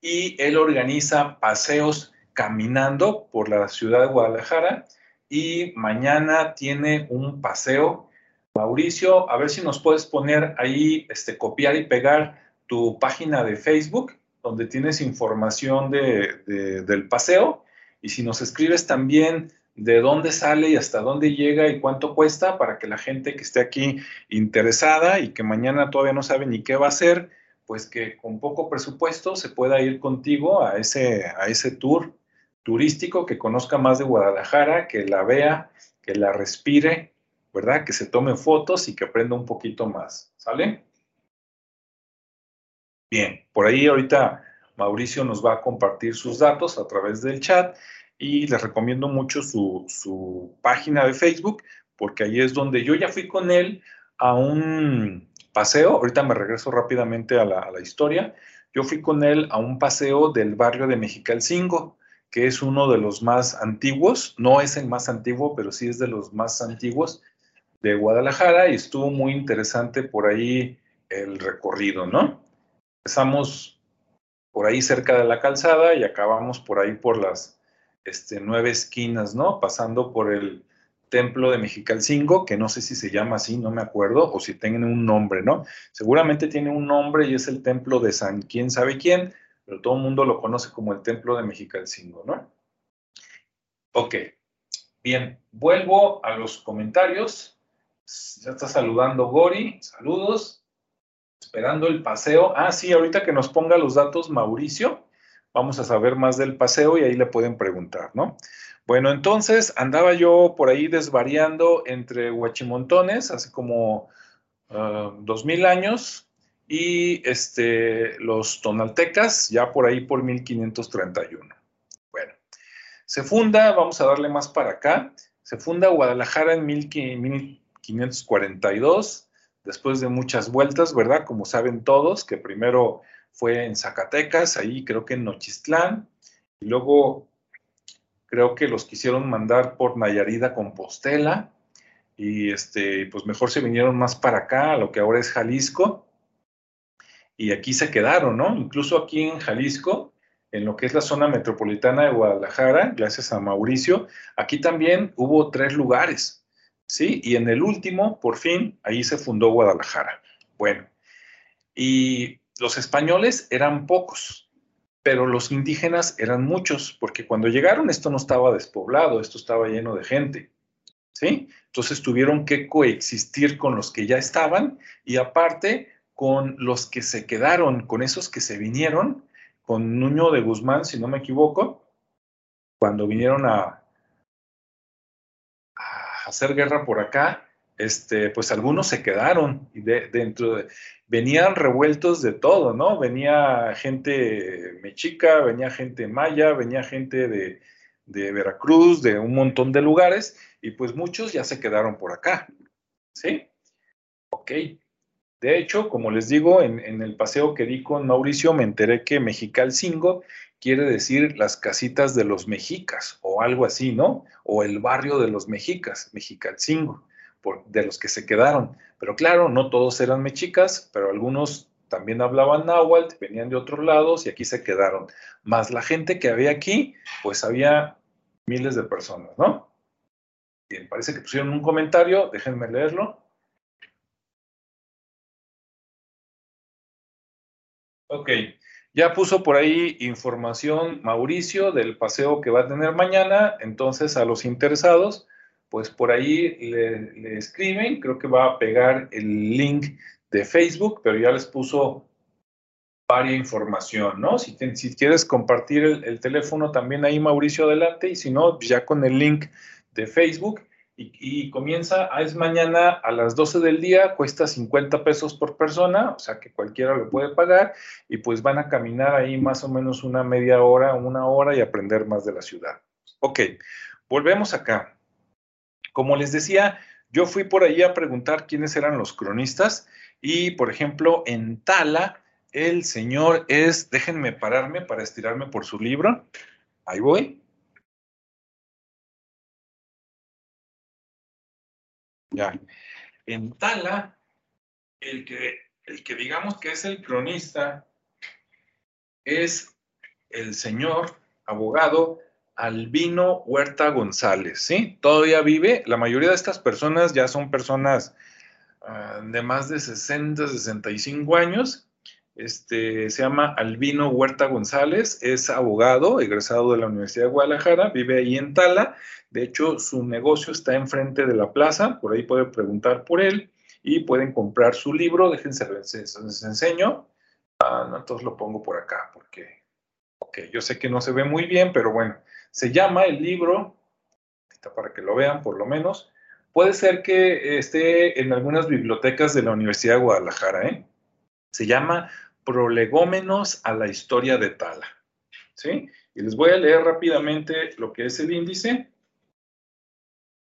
y él organiza paseos caminando por la ciudad de Guadalajara y mañana tiene un paseo. Mauricio, a ver si nos puedes poner ahí, este, copiar y pegar tu página de Facebook, donde tienes información de, del paseo, y si nos escribes también de dónde sale y hasta dónde llega y cuánto cuesta para que la gente que esté aquí interesada y que mañana todavía no sabe ni qué va a hacer, pues que con poco presupuesto se pueda ir contigo a ese, a ese tour turístico, que conozca más de Guadalajara, que la vea, que la respire, ¿verdad? Que se tome fotos y que aprenda un poquito más, ¿sale? Bien, por ahí ahorita Mauricio nos va a compartir sus datos a través del chat y les recomiendo mucho su, su página de Facebook porque ahí es donde yo ya fui con él a un, paseo, ahorita me regreso rápidamente a la, historia, yo fui con él a un paseo del barrio de Mexicalcingo, que es uno de los más antiguos, no es el más antiguo, pero sí es de los más antiguos de Guadalajara y estuvo muy interesante por ahí el recorrido, ¿no? Empezamos por ahí cerca de la calzada y acabamos por ahí por las este, nueve esquinas, ¿no? Pasando por el templo de Mexicalcingo, que no sé si se llama así, no me acuerdo, o si tienen un nombre, ¿no? Seguramente tiene un nombre y es el templo de San quién sabe quién, pero todo el mundo lo conoce como el templo de Mexicalcingo, ¿no? Ok, bien, vuelvo a los comentarios. Ya está saludando Gori, saludos. Esperando el paseo. Ah, sí, ahorita que nos ponga los datos Mauricio, vamos a saber más del paseo y ahí le pueden preguntar, ¿no? Bueno, entonces andaba yo por ahí desvariando entre Huachimontones hace como uh, dos mil años y este, los tonaltecas ya por ahí por 1531. Bueno, se funda, vamos a darle más para acá, se funda Guadalajara en 1542, después de muchas vueltas, ¿verdad? Como saben todos, que primero fue en Zacatecas, ahí creo que en Nochistlán, y luego creo que los quisieron mandar por Nayarida Compostela y este, pues mejor se vinieron más para acá, a lo que ahora es Jalisco, y aquí se quedaron, ¿no? Incluso aquí en Jalisco, en lo que es la zona metropolitana de Guadalajara, gracias a Mauricio, aquí también hubo tres lugares, ¿sí? Y en el último, por fin, ahí se fundó Guadalajara. Bueno, y los españoles eran pocos, pero los indígenas eran muchos, porque cuando llegaron esto no estaba despoblado, esto estaba lleno de gente. ¿Sí? Entonces tuvieron que coexistir con los que ya estaban y aparte con los que se quedaron, con esos que se vinieron, con Nuño de Guzmán, si no me equivoco, cuando vinieron a, a hacer guerra por acá, este, pues algunos se quedaron dentro de, venían revueltos de todo, ¿no? Venía gente mexica, venía gente maya, venía gente de, de, Veracruz, de un montón de lugares, y pues muchos ya se quedaron por acá, ¿sí? Ok. De hecho, como les digo, en, en el paseo que di con Mauricio me enteré que Mexicalcingo quiere decir las casitas de los mexicas o algo así, ¿no? O el barrio de los mexicas, Mexicalcingo de los que se quedaron. Pero claro, no todos eran mexicas, pero algunos también hablaban náhuatl, venían de otros lados y aquí se quedaron. Más la gente que había aquí, pues había miles de personas, ¿no? Bien, parece que pusieron un comentario, déjenme leerlo. Ok, ya puso por ahí información Mauricio del paseo que va a tener mañana, entonces a los interesados, pues por ahí le, escriben, creo que va a pegar el link de Facebook, pero ya les puso varia información, ¿no? Si, quieres compartir el, teléfono también ahí, Mauricio, adelante, y si no, ya con el link de Facebook. Y, comienza, ah, es mañana a las 12 del día, cuesta 50 pesos por persona, o sea que cualquiera lo puede pagar, y pues van a caminar ahí más o menos una media hora, una hora y aprender más de la ciudad. Ok, volvemos acá. Como les decía, yo fui por ahí a preguntar quiénes eran los cronistas y, por ejemplo, en Tala, el señor es, déjenme pararme para estirarme por su libro. Ahí voy. Ya. En Tala, el que, el que digamos que es el cronista es el señor abogado Albino Huerta González, ¿sí? Todavía vive. La mayoría de estas personas ya son personas ah, de más de 60, 65 años. Este, se llama Albino Huerta González, es abogado, egresado de la Universidad de Guadalajara, vive ahí en Tala. De hecho, su negocio está enfrente de la plaza, por ahí pueden preguntar por él y pueden comprar su libro. Déjense, les, les enseño. Ah, entonces lo pongo por acá porque, ok, yo sé que no se ve muy bien, pero bueno, se llama el libro, para que lo vean por lo menos, puede ser que esté en algunas bibliotecas de la Universidad de Guadalajara, ¿eh? Se llama Prolegómenos a la historia de Tala, ¿sí? Y les voy a leer rápidamente lo que es el índice.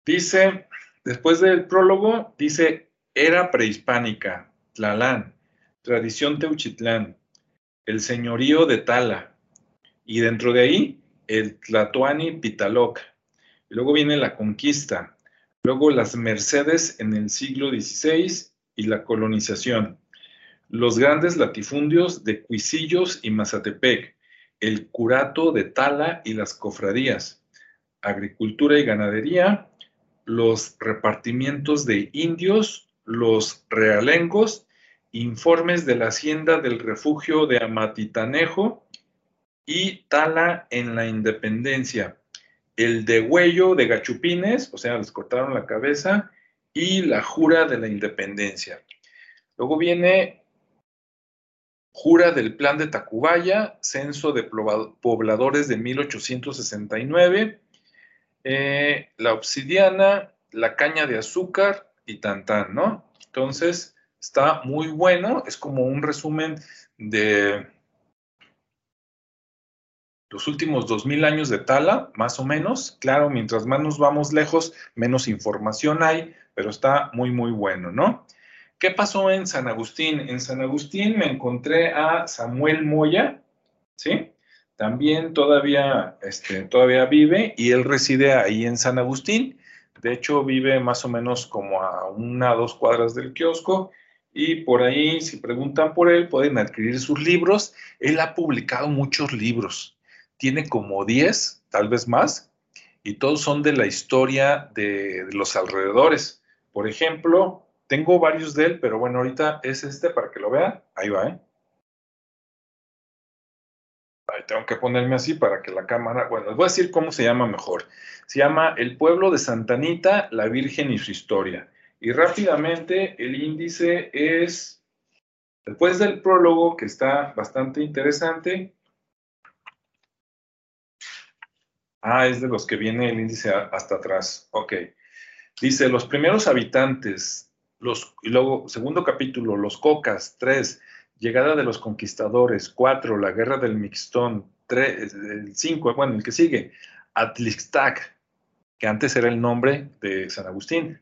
Dice, después del prólogo, dice, era prehispánica, Tlalán, tradición teuchitlán, el señorío de Tala. Y dentro de ahí el Tlatoani Pitaloc, luego viene la conquista, luego las Mercedes en el siglo XVI y la colonización, los grandes latifundios de Cuisillos y Mazatepec, el curato de Tala y las cofradías, agricultura y ganadería, los repartimientos de indios, los realengos, informes de la hacienda del refugio de Amatitanejo y Tala en la Independencia, el degüello de Gachupines, o sea, les cortaron la cabeza, y la jura de la Independencia. Luego viene jura del plan de Tacubaya, censo de pobladores de 1869, eh, la obsidiana, la caña de azúcar y tantán, ¿no? Entonces, está muy bueno, es como un resumen de los últimos 2000 años de Tala, más o menos. Claro, mientras más nos vamos lejos, menos información hay, pero está muy, muy bueno, ¿no? ¿Qué pasó en San Agustín? En San Agustín me encontré a Samuel Moya, ¿sí? También todavía, este, todavía vive y él reside ahí en San Agustín. De hecho, vive más o menos como a una o dos cuadras del kiosco. Y por ahí, si preguntan por él, pueden adquirir sus libros. Él ha publicado muchos libros. Tiene como 10, tal vez más. Y todos son de la historia de, los alrededores. Por ejemplo, tengo varios de él, pero bueno, ahorita es este para que lo vean. Ahí va, ¿eh? Ahí tengo que ponerme así para que la cámara, bueno, les voy a decir cómo se llama mejor. Se llama El pueblo de Santanita, la Virgen y su historia. Y rápidamente el índice es, después del prólogo, que está bastante interesante. Ah, es de los que viene el índice hasta atrás. Ok. Dice, los primeros habitantes los, y luego, segundo capítulo, los cocas, tres, llegada de los conquistadores, cuatro, la guerra del mixtón, tres, el cinco, bueno, el que sigue, Atlixtac, que antes era el nombre de San Agustín.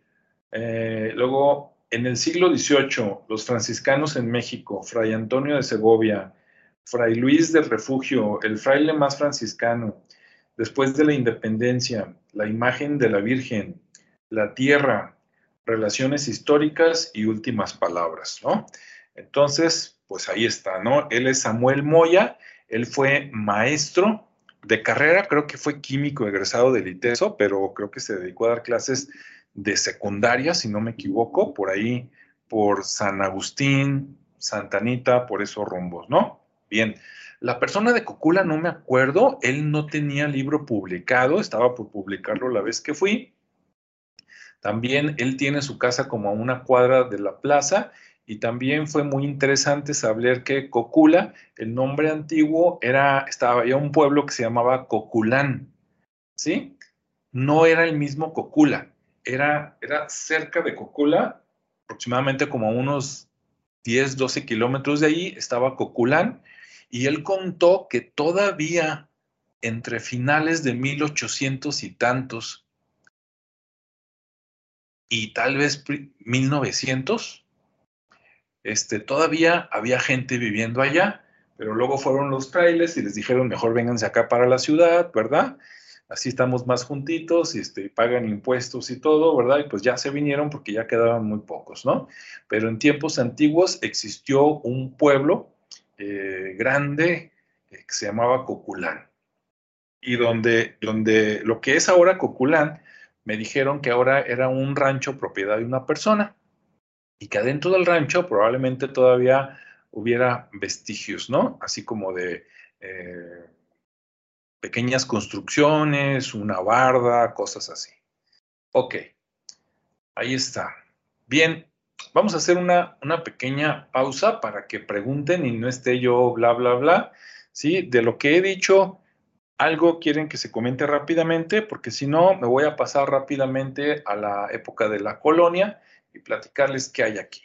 Eh, luego, en el siglo XVIII, los franciscanos en México, Fray Antonio de Segovia, Fray Luis del Refugio, el fraile más franciscano, después de la independencia, la imagen de la Virgen, la tierra, relaciones históricas y últimas palabras, ¿no? Entonces, pues ahí está, ¿no? Él es Samuel Moya, él fue maestro de carrera, creo que fue químico egresado del ITESO, pero creo que se dedicó a dar clases de secundaria, si no me equivoco, por ahí, por San Agustín, Santa Anita, por esos rumbos, ¿no? Bien, la persona de Cocula no me acuerdo, él no tenía libro publicado, estaba por publicarlo la vez que fui, también él tiene su casa como a una cuadra de la plaza y también fue muy interesante saber que Cocula, el nombre antiguo, era, estaba, había un pueblo que se llamaba Coculán, ¿sí? No era el mismo Cocula, era, era cerca de Cocula, aproximadamente como a unos 10, 12 kilómetros de ahí, estaba Coculán, y él contó que todavía entre finales de 1800 y tantos y tal vez 1900, este, todavía había gente viviendo allá, pero luego fueron los trailers y les dijeron, mejor vénganse acá para la ciudad, ¿verdad? Así estamos más juntitos y este, pagan impuestos y todo, ¿verdad? Y pues ya se vinieron porque ya quedaban muy pocos, ¿no? Pero en tiempos antiguos existió un pueblo eh, grande eh, que se llamaba Coculán. Y donde, donde lo que es ahora Coculán me dijeron que ahora era un rancho propiedad de una persona y que adentro del rancho probablemente todavía hubiera vestigios, ¿no? Así como de eh, pequeñas construcciones, una barda, cosas así. Ok, ahí está. Bien, vamos a hacer una, una pequeña pausa para que pregunten y no esté yo bla, bla, bla. ¿Sí? De lo que he dicho, algo quieren que se comente rápidamente, porque si no, me voy a pasar rápidamente a la época de la colonia y platicarles qué hay aquí.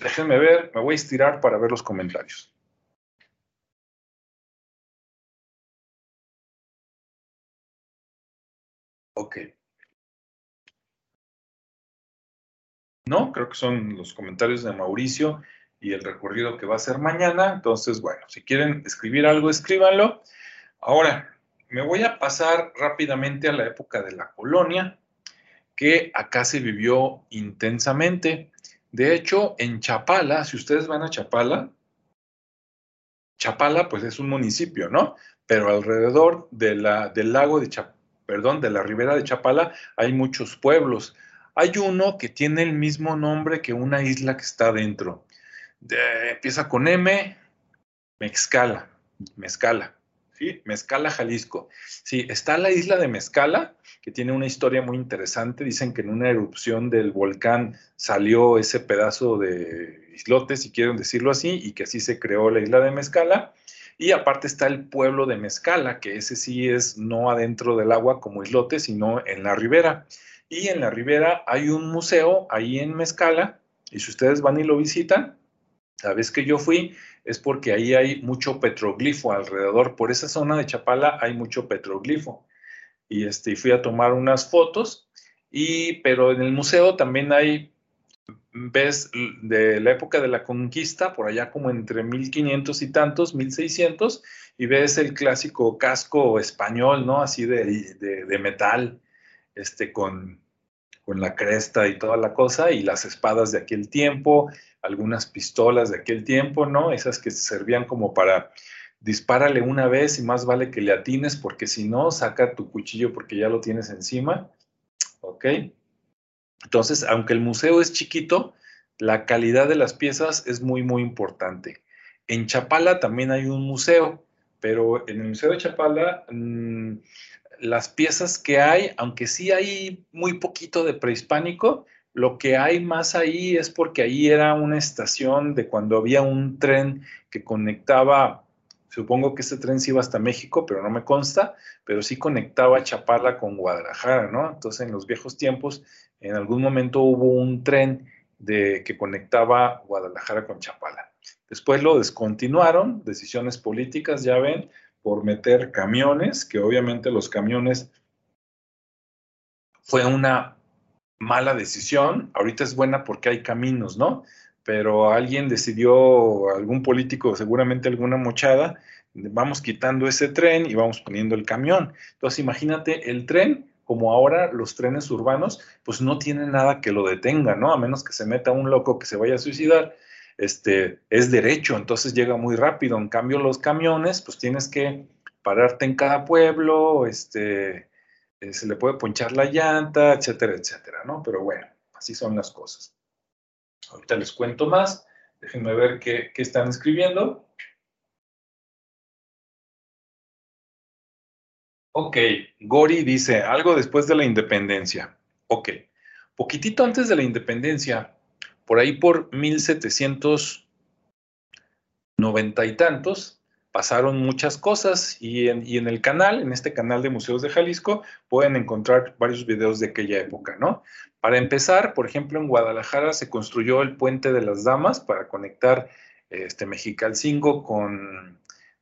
Déjenme ver, me voy a estirar para ver los comentarios. Ok. No, creo que son los comentarios de Mauricio y el recorrido que va a ser mañana. Entonces, bueno, si quieren escribir algo, escríbanlo. Ahora, me voy a pasar rápidamente a la época de la colonia, que acá se vivió intensamente. De hecho, en Chapala, si ustedes van a Chapala, Chapala pues es un municipio, ¿no? Pero alrededor del lago de Chapala, perdón, de la ribera de Chapala hay muchos pueblos. Hay uno que tiene el mismo nombre que una isla que está dentro. empieza con M, Mezcala, Mezcala, ¿sí? Mezcala, Jalisco. Sí, está la isla de Mezcala, que tiene una historia muy interesante. Dicen que en una erupción del volcán salió ese pedazo de islote, si quieren decirlo así, y que así se creó la isla de Mezcala. Y aparte está el pueblo de Mezcala, que ese sí es no adentro del agua como islote, sino en la ribera. Y en la ribera hay un museo ahí en Mezcala, y si ustedes van y lo visitan, la vez que yo fui es porque ahí hay mucho petroglifo alrededor. Por esa zona de Chapala hay mucho petroglifo. Y este, fui a tomar unas fotos, y, pero en el museo también hay ves de la época de la conquista, por allá como entre 1500 y tantos, 1600, y ves el clásico casco español, ¿no? Así de, metal, este, con, con la cresta y toda la cosa, y las espadas de aquel tiempo, algunas pistolas de aquel tiempo, ¿no? Esas que servían como para dispárale una vez y más vale que le atines porque si no, saca tu cuchillo porque ya lo tienes encima, ¿ok? Entonces, aunque el museo es chiquito, la calidad de las piezas es muy, muy importante. En Chapala también hay un museo, pero en el Museo de Chapala mm, las piezas que hay, aunque sí hay muy poquito de prehispánico, lo que hay más ahí es porque ahí era una estación de cuando había un tren que conectaba, supongo que ese tren sí iba hasta México, pero no me consta, pero sí conectaba Chapala con Guadalajara, ¿no? Entonces en los viejos tiempos en algún momento hubo un tren de, que conectaba Guadalajara con Chapala. Después lo descontinuaron, decisiones políticas, ya ven, por meter camiones, que obviamente los camiones fue una mala decisión. Ahorita es buena porque hay caminos, ¿no? Pero alguien decidió, algún político, seguramente alguna mochada, vamos quitando ese tren y vamos poniendo el camión. Entonces, imagínate el tren como ahora los trenes urbanos, pues no tienen nada que lo detenga, ¿no? A menos que se meta un loco que se vaya a suicidar, este, es derecho, entonces llega muy rápido. En cambio, los camiones, pues tienes que pararte en cada pueblo, este, eh, se le puede ponchar la llanta, etcétera, etcétera, ¿no? Pero bueno, así son las cosas. Ahorita les cuento más. Déjenme ver qué, qué están escribiendo. Ok, Gori dice algo después de la independencia. Ok, poquitito antes de la independencia, por ahí por 1790 y tantos, pasaron muchas cosas y en, el canal, en este canal de Museos de Jalisco, pueden encontrar varios videos de aquella época, ¿no? Para empezar, por ejemplo, en Guadalajara se construyó el Puente de las Damas para conectar este Mexicalcingo con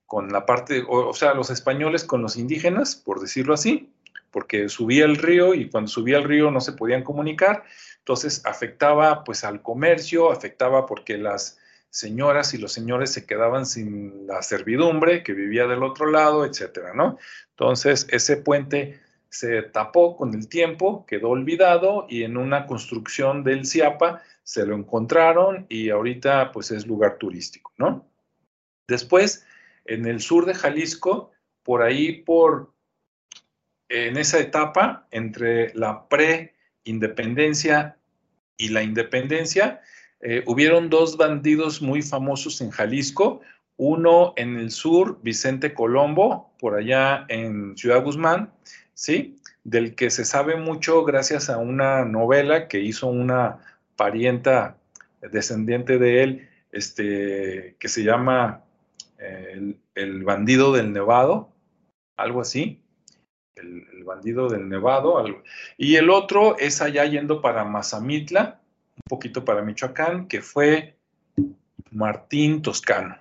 con la parte, o, sea, los españoles con los indígenas, por decirlo así, porque subía el río y cuando subía el río no se podían comunicar, entonces afectaba pues al comercio, afectaba porque las señoras y los señores se quedaban sin la servidumbre que vivía del otro lado, etcétera, ¿no? Entonces ese puente se tapó con el tiempo, quedó olvidado y en una construcción del CIAPA se lo encontraron y ahorita pues es lugar turístico, ¿no? Después en el sur de Jalisco, por ahí por, en esa etapa entre la pre-independencia y la independencia, eh, hubieron dos bandidos muy famosos en Jalisco, uno en el sur, Vicente Colombo, por allá en Ciudad Guzmán, ¿sí? Del que se sabe mucho gracias a una novela que hizo una parienta descendiente de él, este, que se llama el, bandido del Nevado, algo así, el, bandido del Nevado, y el otro es allá yendo para Mazamitla, un poquito para Michoacán, que fue Martín Toscano,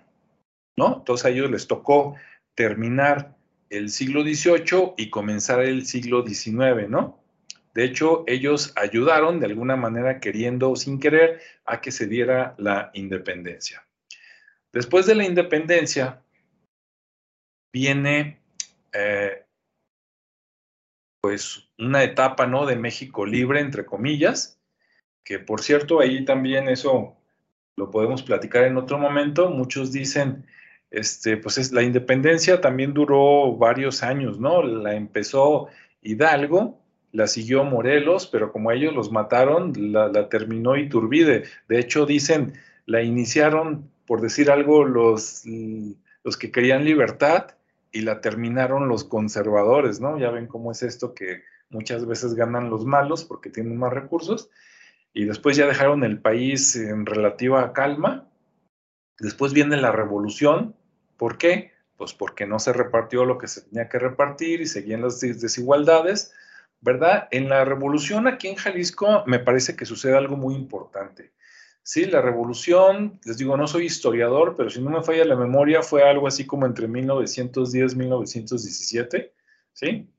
¿no? Entonces a ellos les tocó terminar el siglo XVIII y comenzar el siglo XIX, ¿no? De hecho, ellos ayudaron de alguna manera, queriendo o sin querer, a que se diera la independencia. Después de la independencia viene eh, pues una etapa ¿no? de México libre, entre comillas, que por cierto ahí también eso lo podemos platicar en otro momento. Muchos dicen, este, pues es, la independencia también duró varios años, ¿no? La empezó Hidalgo, la siguió Morelos, pero como ellos los mataron, la, terminó Iturbide. De hecho, dicen, la iniciaron, por decir algo, los, los que querían libertad y la terminaron los conservadores, ¿no? Ya ven cómo es esto que muchas veces ganan los malos porque tienen más recursos y después ya dejaron el país en relativa calma. Después viene la revolución. ¿Por qué? Pues porque no se repartió lo que se tenía que repartir y seguían las desigualdades, ¿verdad? En la revolución aquí en Jalisco me parece que sucede algo muy importante. Sí, la revolución, les digo, no soy historiador, pero si no me falla la memoria, fue algo así como entre 1910 y 1917, ¿sí?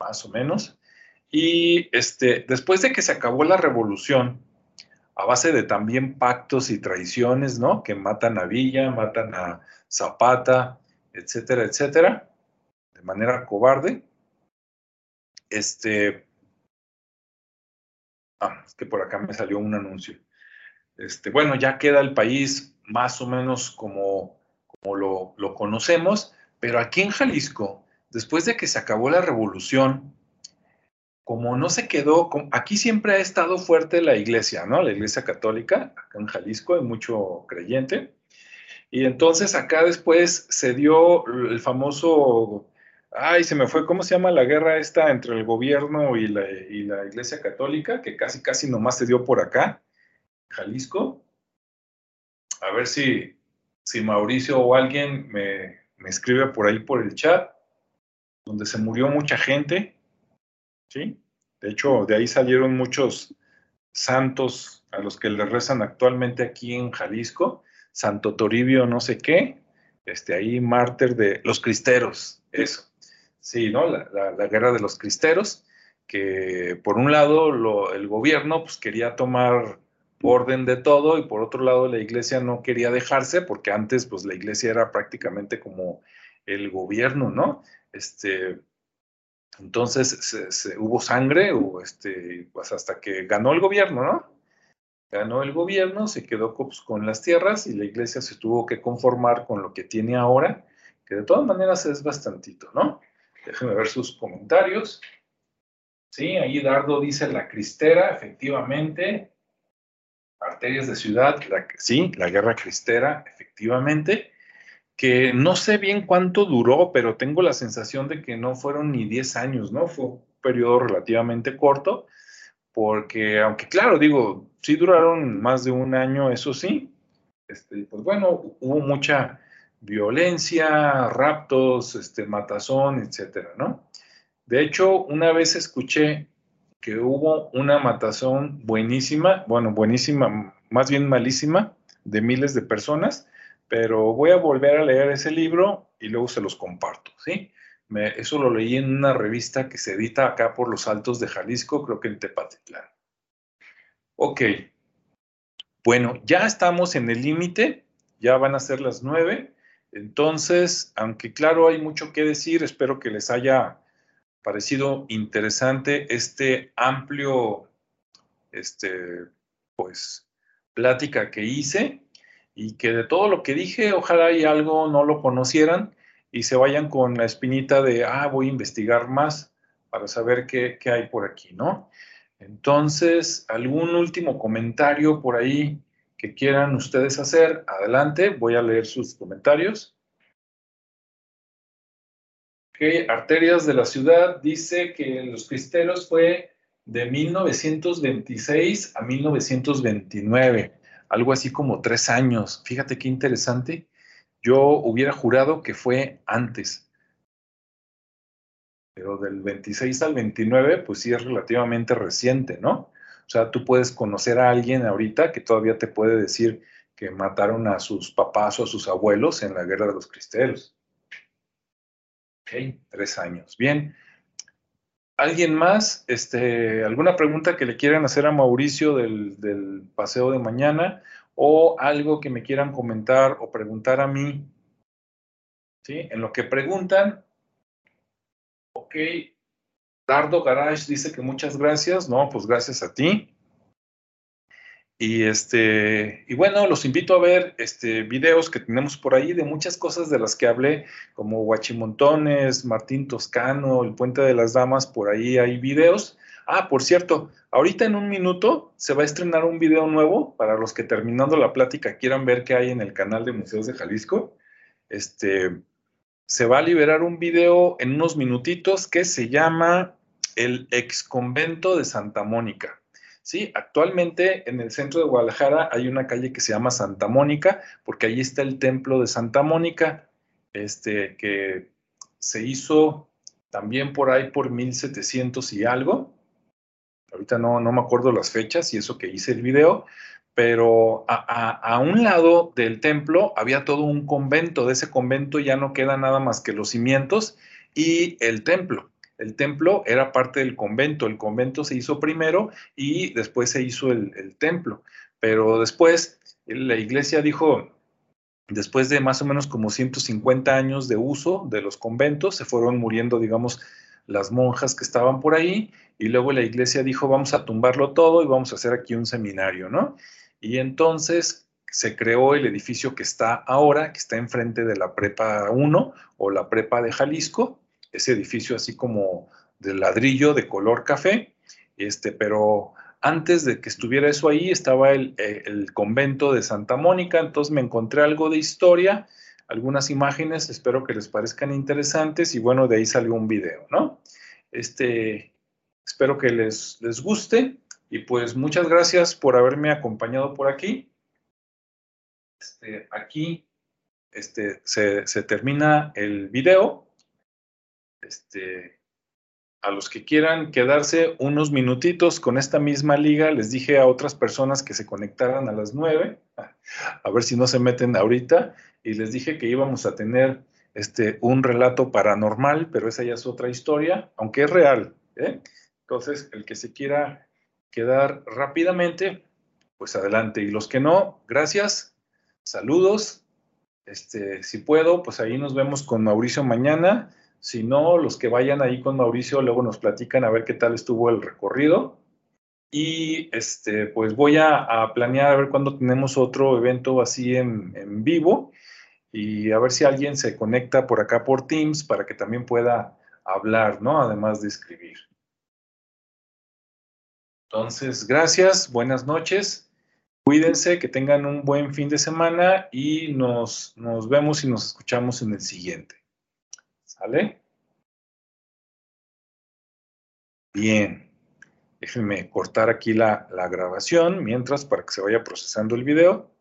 Más o menos. Y este, después de que se acabó la revolución, a base de también pactos y traiciones, ¿no? Que matan a Villa, matan a Zapata, etcétera, etcétera, de manera cobarde. Este, ah, es que por acá me salió un anuncio. Este, bueno, ya queda el país más o menos como, lo, conocemos, pero aquí en Jalisco, después de que se acabó la revolución, como no se quedó, aquí siempre ha estado fuerte la iglesia, ¿no? La iglesia católica, acá en Jalisco hay mucho creyente. Y entonces acá después se dio el famoso, ay, se me fue, ¿cómo se llama la guerra esta entre el gobierno y la, iglesia católica? Que casi, casi nomás se dio por acá, Jalisco. A ver si, si Mauricio o alguien me, me escribe por ahí por el chat, donde se murió mucha gente. ¿sí? De hecho, de ahí salieron muchos santos a los que le rezan actualmente aquí en Jalisco, Santo Toribio no sé qué, este, ahí mártir de los cristeros, eso. Sí, ¿no? La, guerra de los cristeros, que por un lado el gobierno pues, quería tomar orden de todo y por otro lado la iglesia no quería dejarse porque antes pues la iglesia era prácticamente como el gobierno, ¿no? Este, entonces hubo sangre o este, pues hasta que ganó el gobierno, ¿no? Ganó el gobierno, se quedó pues, con las tierras y la iglesia se tuvo que conformar con lo que tiene ahora, que de todas maneras es bastantito, ¿no? Déjenme ver sus comentarios. Sí, ahí Dardo dice la cristera, efectivamente. Arterias de ciudad, sí, la guerra cristera, efectivamente que no sé bien cuánto duró, pero tengo la sensación de que no fueron ni 10 años, ¿no? Fue un periodo relativamente corto, porque aunque claro, digo, sí duraron más de un año, eso sí, este, pues bueno, hubo mucha violencia, raptos, este, matazón, etcétera, ¿no? De hecho, una vez escuché que hubo una matazón buenísima, bueno, buenísima, más bien malísima, de miles de personas, pero voy a volver a leer ese libro y luego se los comparto, ¿sí? eso lo leí en una revista que se edita acá por los Altos de Jalisco, creo que en Tepatitlán. Ok. Bueno, ya estamos en el límite, ya van a ser las nueve. Entonces, aunque claro hay mucho que decir, espero que les haya parecido interesante este amplio, este, pues, plática que hice y que de todo lo que dije, ojalá y algo no lo conocieran y se vayan con la espinita de, ah, voy a investigar más para saber qué, qué hay por aquí, ¿no? Entonces, algún último comentario por ahí que quieran ustedes hacer, adelante, voy a leer sus comentarios. Ok, Arterias de la Ciudad dice que Los Cristeros fue de 1926 a 1929 algo así como tres años. Fíjate qué interesante. Yo hubiera jurado que fue antes. Pero del 26 al 29, pues sí es relativamente reciente, ¿no? O sea, tú puedes conocer a alguien ahorita que todavía te puede decir que mataron a sus papás o a sus abuelos en la guerra de los cristeros. Tres años. Bien. ¿Alguien más? Este, ¿Alguna pregunta que le quieran hacer a Mauricio del, paseo de mañana? ¿O algo que me quieran comentar o preguntar a mí? ¿Sí? En lo que preguntan, ok. Dardo Garage dice que muchas gracias. No, pues gracias a ti. Y, este, y bueno, los invito a ver este, videos que tenemos por ahí de muchas cosas de las que hablé, como Huachimontones, Martín Toscano, el Puente de las Damas, por ahí hay videos. Ah, por cierto, ahorita en un minuto se va a estrenar un video nuevo para los que terminando la plática quieran ver qué hay en el canal de Museos de Jalisco. Este, se va a liberar un video en unos minutitos que se llama El ex convento de Santa Mónica. Sí, actualmente en el centro de Guadalajara hay una calle que se llama Santa Mónica, porque ahí está el templo de Santa Mónica, este, que se hizo también por ahí por 1700 y algo. Ahorita no, no me acuerdo las fechas y eso que hice el video, pero a, a, un lado del templo había todo un convento. De ese convento ya no queda nada más que los cimientos y el templo. El templo era parte del convento. El convento se hizo primero y después se hizo el, templo. Pero después la iglesia dijo, después de más o menos como 150 años de uso de los conventos, se fueron muriendo, digamos, las monjas que estaban por ahí y luego la iglesia dijo, vamos a tumbarlo todo y vamos a hacer aquí un seminario, ¿no? Y entonces se creó el edificio que está ahora, que está enfrente de la Prepa 1 o la Prepa de Jalisco, ese edificio así como de ladrillo de color café, este, pero antes de que estuviera eso ahí estaba el, eh, el, convento de Santa Mónica, entonces me encontré algo de historia, algunas imágenes, espero que les parezcan interesantes y bueno, de ahí salió un video, ¿no? Este, espero que les, les guste y pues muchas gracias por haberme acompañado por aquí. Este, aquí este, se, se, termina el video. Este, a los que quieran quedarse unos minutitos con esta misma liga, les dije a otras personas que se conectaran a las nueve, a ver si no se meten ahorita, y les dije que íbamos a tener este, un relato paranormal, pero esa ya es otra historia, aunque es real. ¿eh? Entonces, el que se quiera quedar rápidamente, pues adelante. Y los que no, gracias, saludos. Este, si puedo, pues ahí nos vemos con Mauricio mañana. Si no, los que vayan ahí con Mauricio luego nos platican a ver qué tal estuvo el recorrido. Y este, pues voy a, planear a ver cuándo tenemos otro evento así en, en vivo y a ver si alguien se conecta por acá por Teams para que también pueda hablar, ¿no? Además de escribir. Entonces, gracias, buenas noches. Cuídense, que tengan un buen fin de semana y nos, nos vemos y nos escuchamos en el siguiente. ¿Sale? Bien. Déjenme cortar aquí la, la grabación mientras para que se vaya procesando el video.